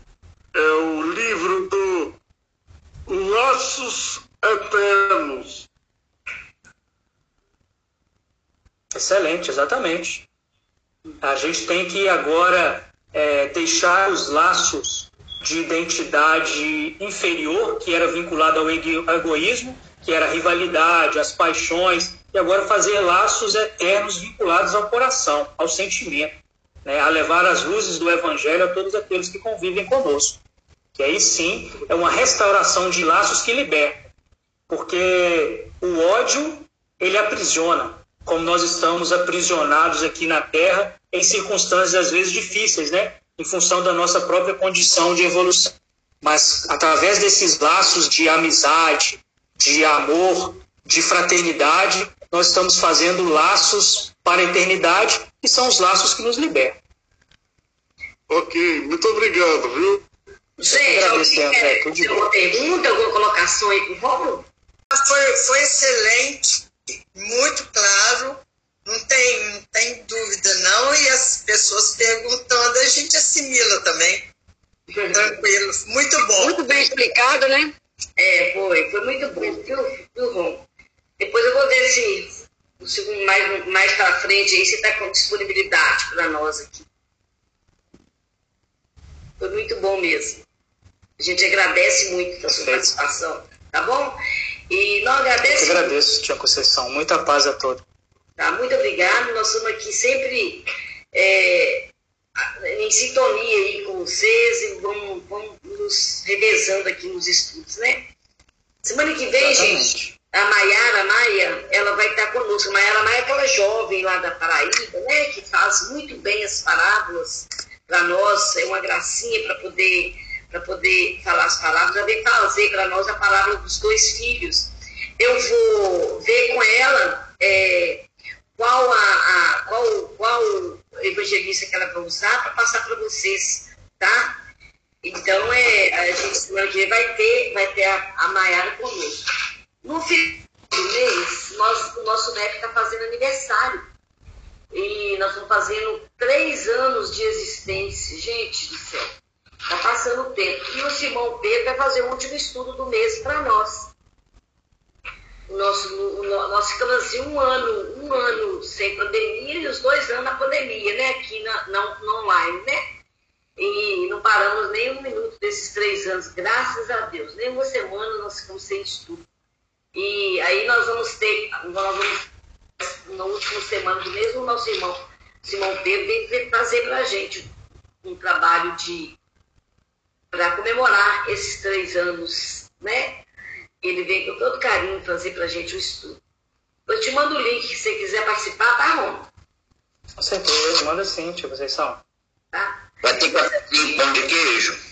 é, o livro do Laços Eternos. Excelente, exatamente. A gente tem que agora é, deixar os laços de identidade inferior, que era vinculado ao egoísmo, que era a rivalidade, as paixões, e agora fazer laços eternos vinculados ao coração, ao sentimento, né, a levar as luzes do Evangelho a todos aqueles que convivem conosco. Que aí sim é uma restauração de laços que liberta, porque o ódio ele aprisiona, como nós estamos aprisionados aqui na Terra em circunstâncias às vezes difíceis, né? Em função da nossa própria condição de evolução. Mas através desses laços de amizade, de amor, de fraternidade, nós estamos fazendo laços para a eternidade, que são os laços que nos libertam. Ok, muito obrigado, viu? Gente, alguém quer fazer uma pergunta, alguma colocação aí com o Romulo? Foi, foi excelente, muito claro, não tem, não tem dúvida não, e as pessoas perguntando, a gente assimila também. Tranquilo, muito bom. Muito bem explicado, né? É, foi, foi muito bom, viu, viu Rom? Depois eu vou ver se, se mais, mais para frente aí você está com disponibilidade para nós aqui. Foi muito bom mesmo. A gente agradece muito a sua participação, tá bom? E nós agradecemos. Eu agradeço, Tia Conceição. Muita paz a todos. Tá, muito obrigado. Nós estamos aqui sempre é, em sintonia aí com vocês e vamos, vamos nos revezando aqui nos estudos, né? Semana que vem, Exatamente. gente, a Maiara Maia, ela vai estar conosco. A Maiara Maia é aquela jovem lá da Paraíba, né? Que faz muito bem as parábolas para nós, é uma gracinha para poder para poder falar as palavras, ela vem fazer para nós a palavra dos dois filhos. Eu vou ver com ela é, qual, a, a, qual, qual evangelista que ela vai usar para passar para vocês, tá? Então, é, a gente vai ter, vai ter a, a Maiara conosco. No fim do mês, nós, o nosso NEP está fazendo aniversário. E nós estamos fazendo três anos de existência. Gente do céu, está passando o tempo. E o Simão Pedro vai fazer o último estudo do mês para nós. O, nós ficamos assim um ano, um ano sem pandemia e os dois anos na pandemia, né? Aqui na, na, na online, né? E não paramos nem um minuto desses três anos, graças a Deus. Nem uma semana nós ficamos sem estudo. E aí nós vamos ter, nós vamos na última semana do mesmo nosso irmão Simão Pedro veio fazer para a gente um trabalho de para comemorar esses três anos, né? Ele vem com todo carinho fazer para a gente o estudo. Eu te mando o link se você quiser participar, tá, Ron? Com certeza, manda sim, tio Conceição. Tá? Vai ter pão de queijo.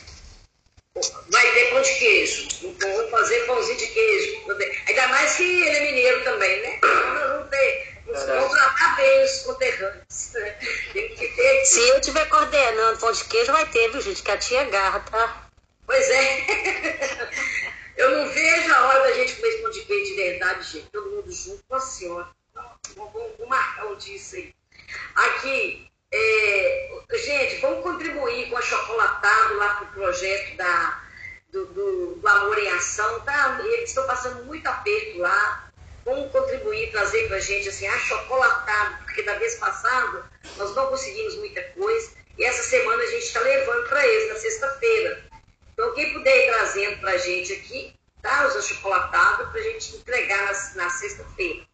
Vai ter pão de queijo. Vamos fazer pãozinho de queijo. Ainda mais que ele é mineiro também, né? Vamos ter. Vamos tratar bem os conterrâneos. Tem que ter. Se eu estiver coordenando pão de queijo, vai ter, viu, gente? Que a tia garra, tá? Pois é. Eu não vejo a hora da gente comer pão de queijo de verdade, gente. Todo mundo junto com a senhora. Vamos, vamos marcar um dia isso aí. Aqui, é, gente, vamos contribuir com a Chocolatado lá para o projeto da, do, do, do, Amor em Ação, tá? Eles estão passando muito aperto lá. Vamos contribuir, trazer para a gente assim, achocolatado, porque da vez passada nós não conseguimos muita coisa e essa semana a gente está levando para eles, na sexta-feira. Então, quem puder ir trazendo para a gente aqui, tá? Os achocolatados, para a gente entregar na, na sexta-feira.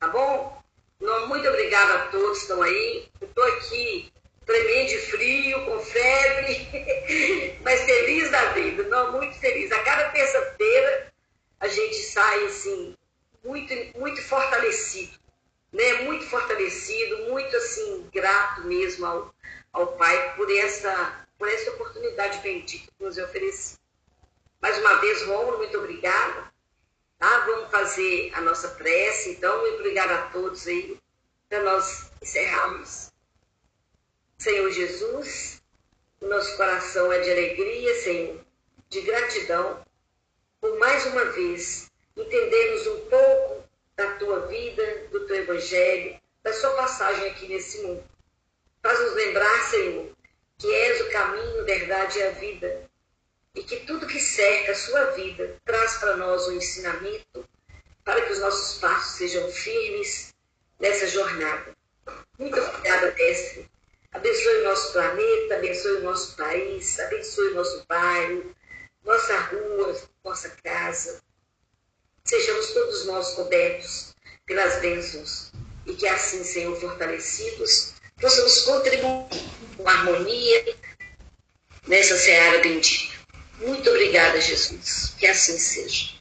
Tá bom? Não, muito obrigada a todos que estão aí. Eu estou aqui tremendo de frio, com febre, (laughs) mas feliz da vida, não, muito feliz. A cada terça-feira a gente sai assim, muito, muito fortalecido, né? Muito fortalecido, muito assim, grato mesmo ao, ao Pai por essa, por essa oportunidade bendita que nos ofereceu. Mais uma vez, Romulo, muito obrigada. Tá? Vamos fazer a nossa prece, então, e obrigado a todos aí, para nós encerrarmos. Senhor Jesus, o nosso coração é de alegria, Senhor, de gratidão, por mais uma vez entendermos um pouco da tua vida, do teu evangelho, da sua passagem aqui nesse mundo. Faz-nos lembrar, Senhor, que és o caminho, verdade e a vida, e que tudo que cerca a sua vida traz para nós um ensinamento para que os nossos passos sejam firmes nessa jornada. Muito obrigada, Mestre. Abençoe o nosso planeta, abençoe o nosso país, abençoe o nosso bairro, nossa rua, nossa casa. Sejamos todos nós cobertos pelas bênçãos e que assim, Senhor, fortalecidos, possamos contribuir com harmonia nessa seara bendita. Muito obrigada, Jesus. Que assim seja.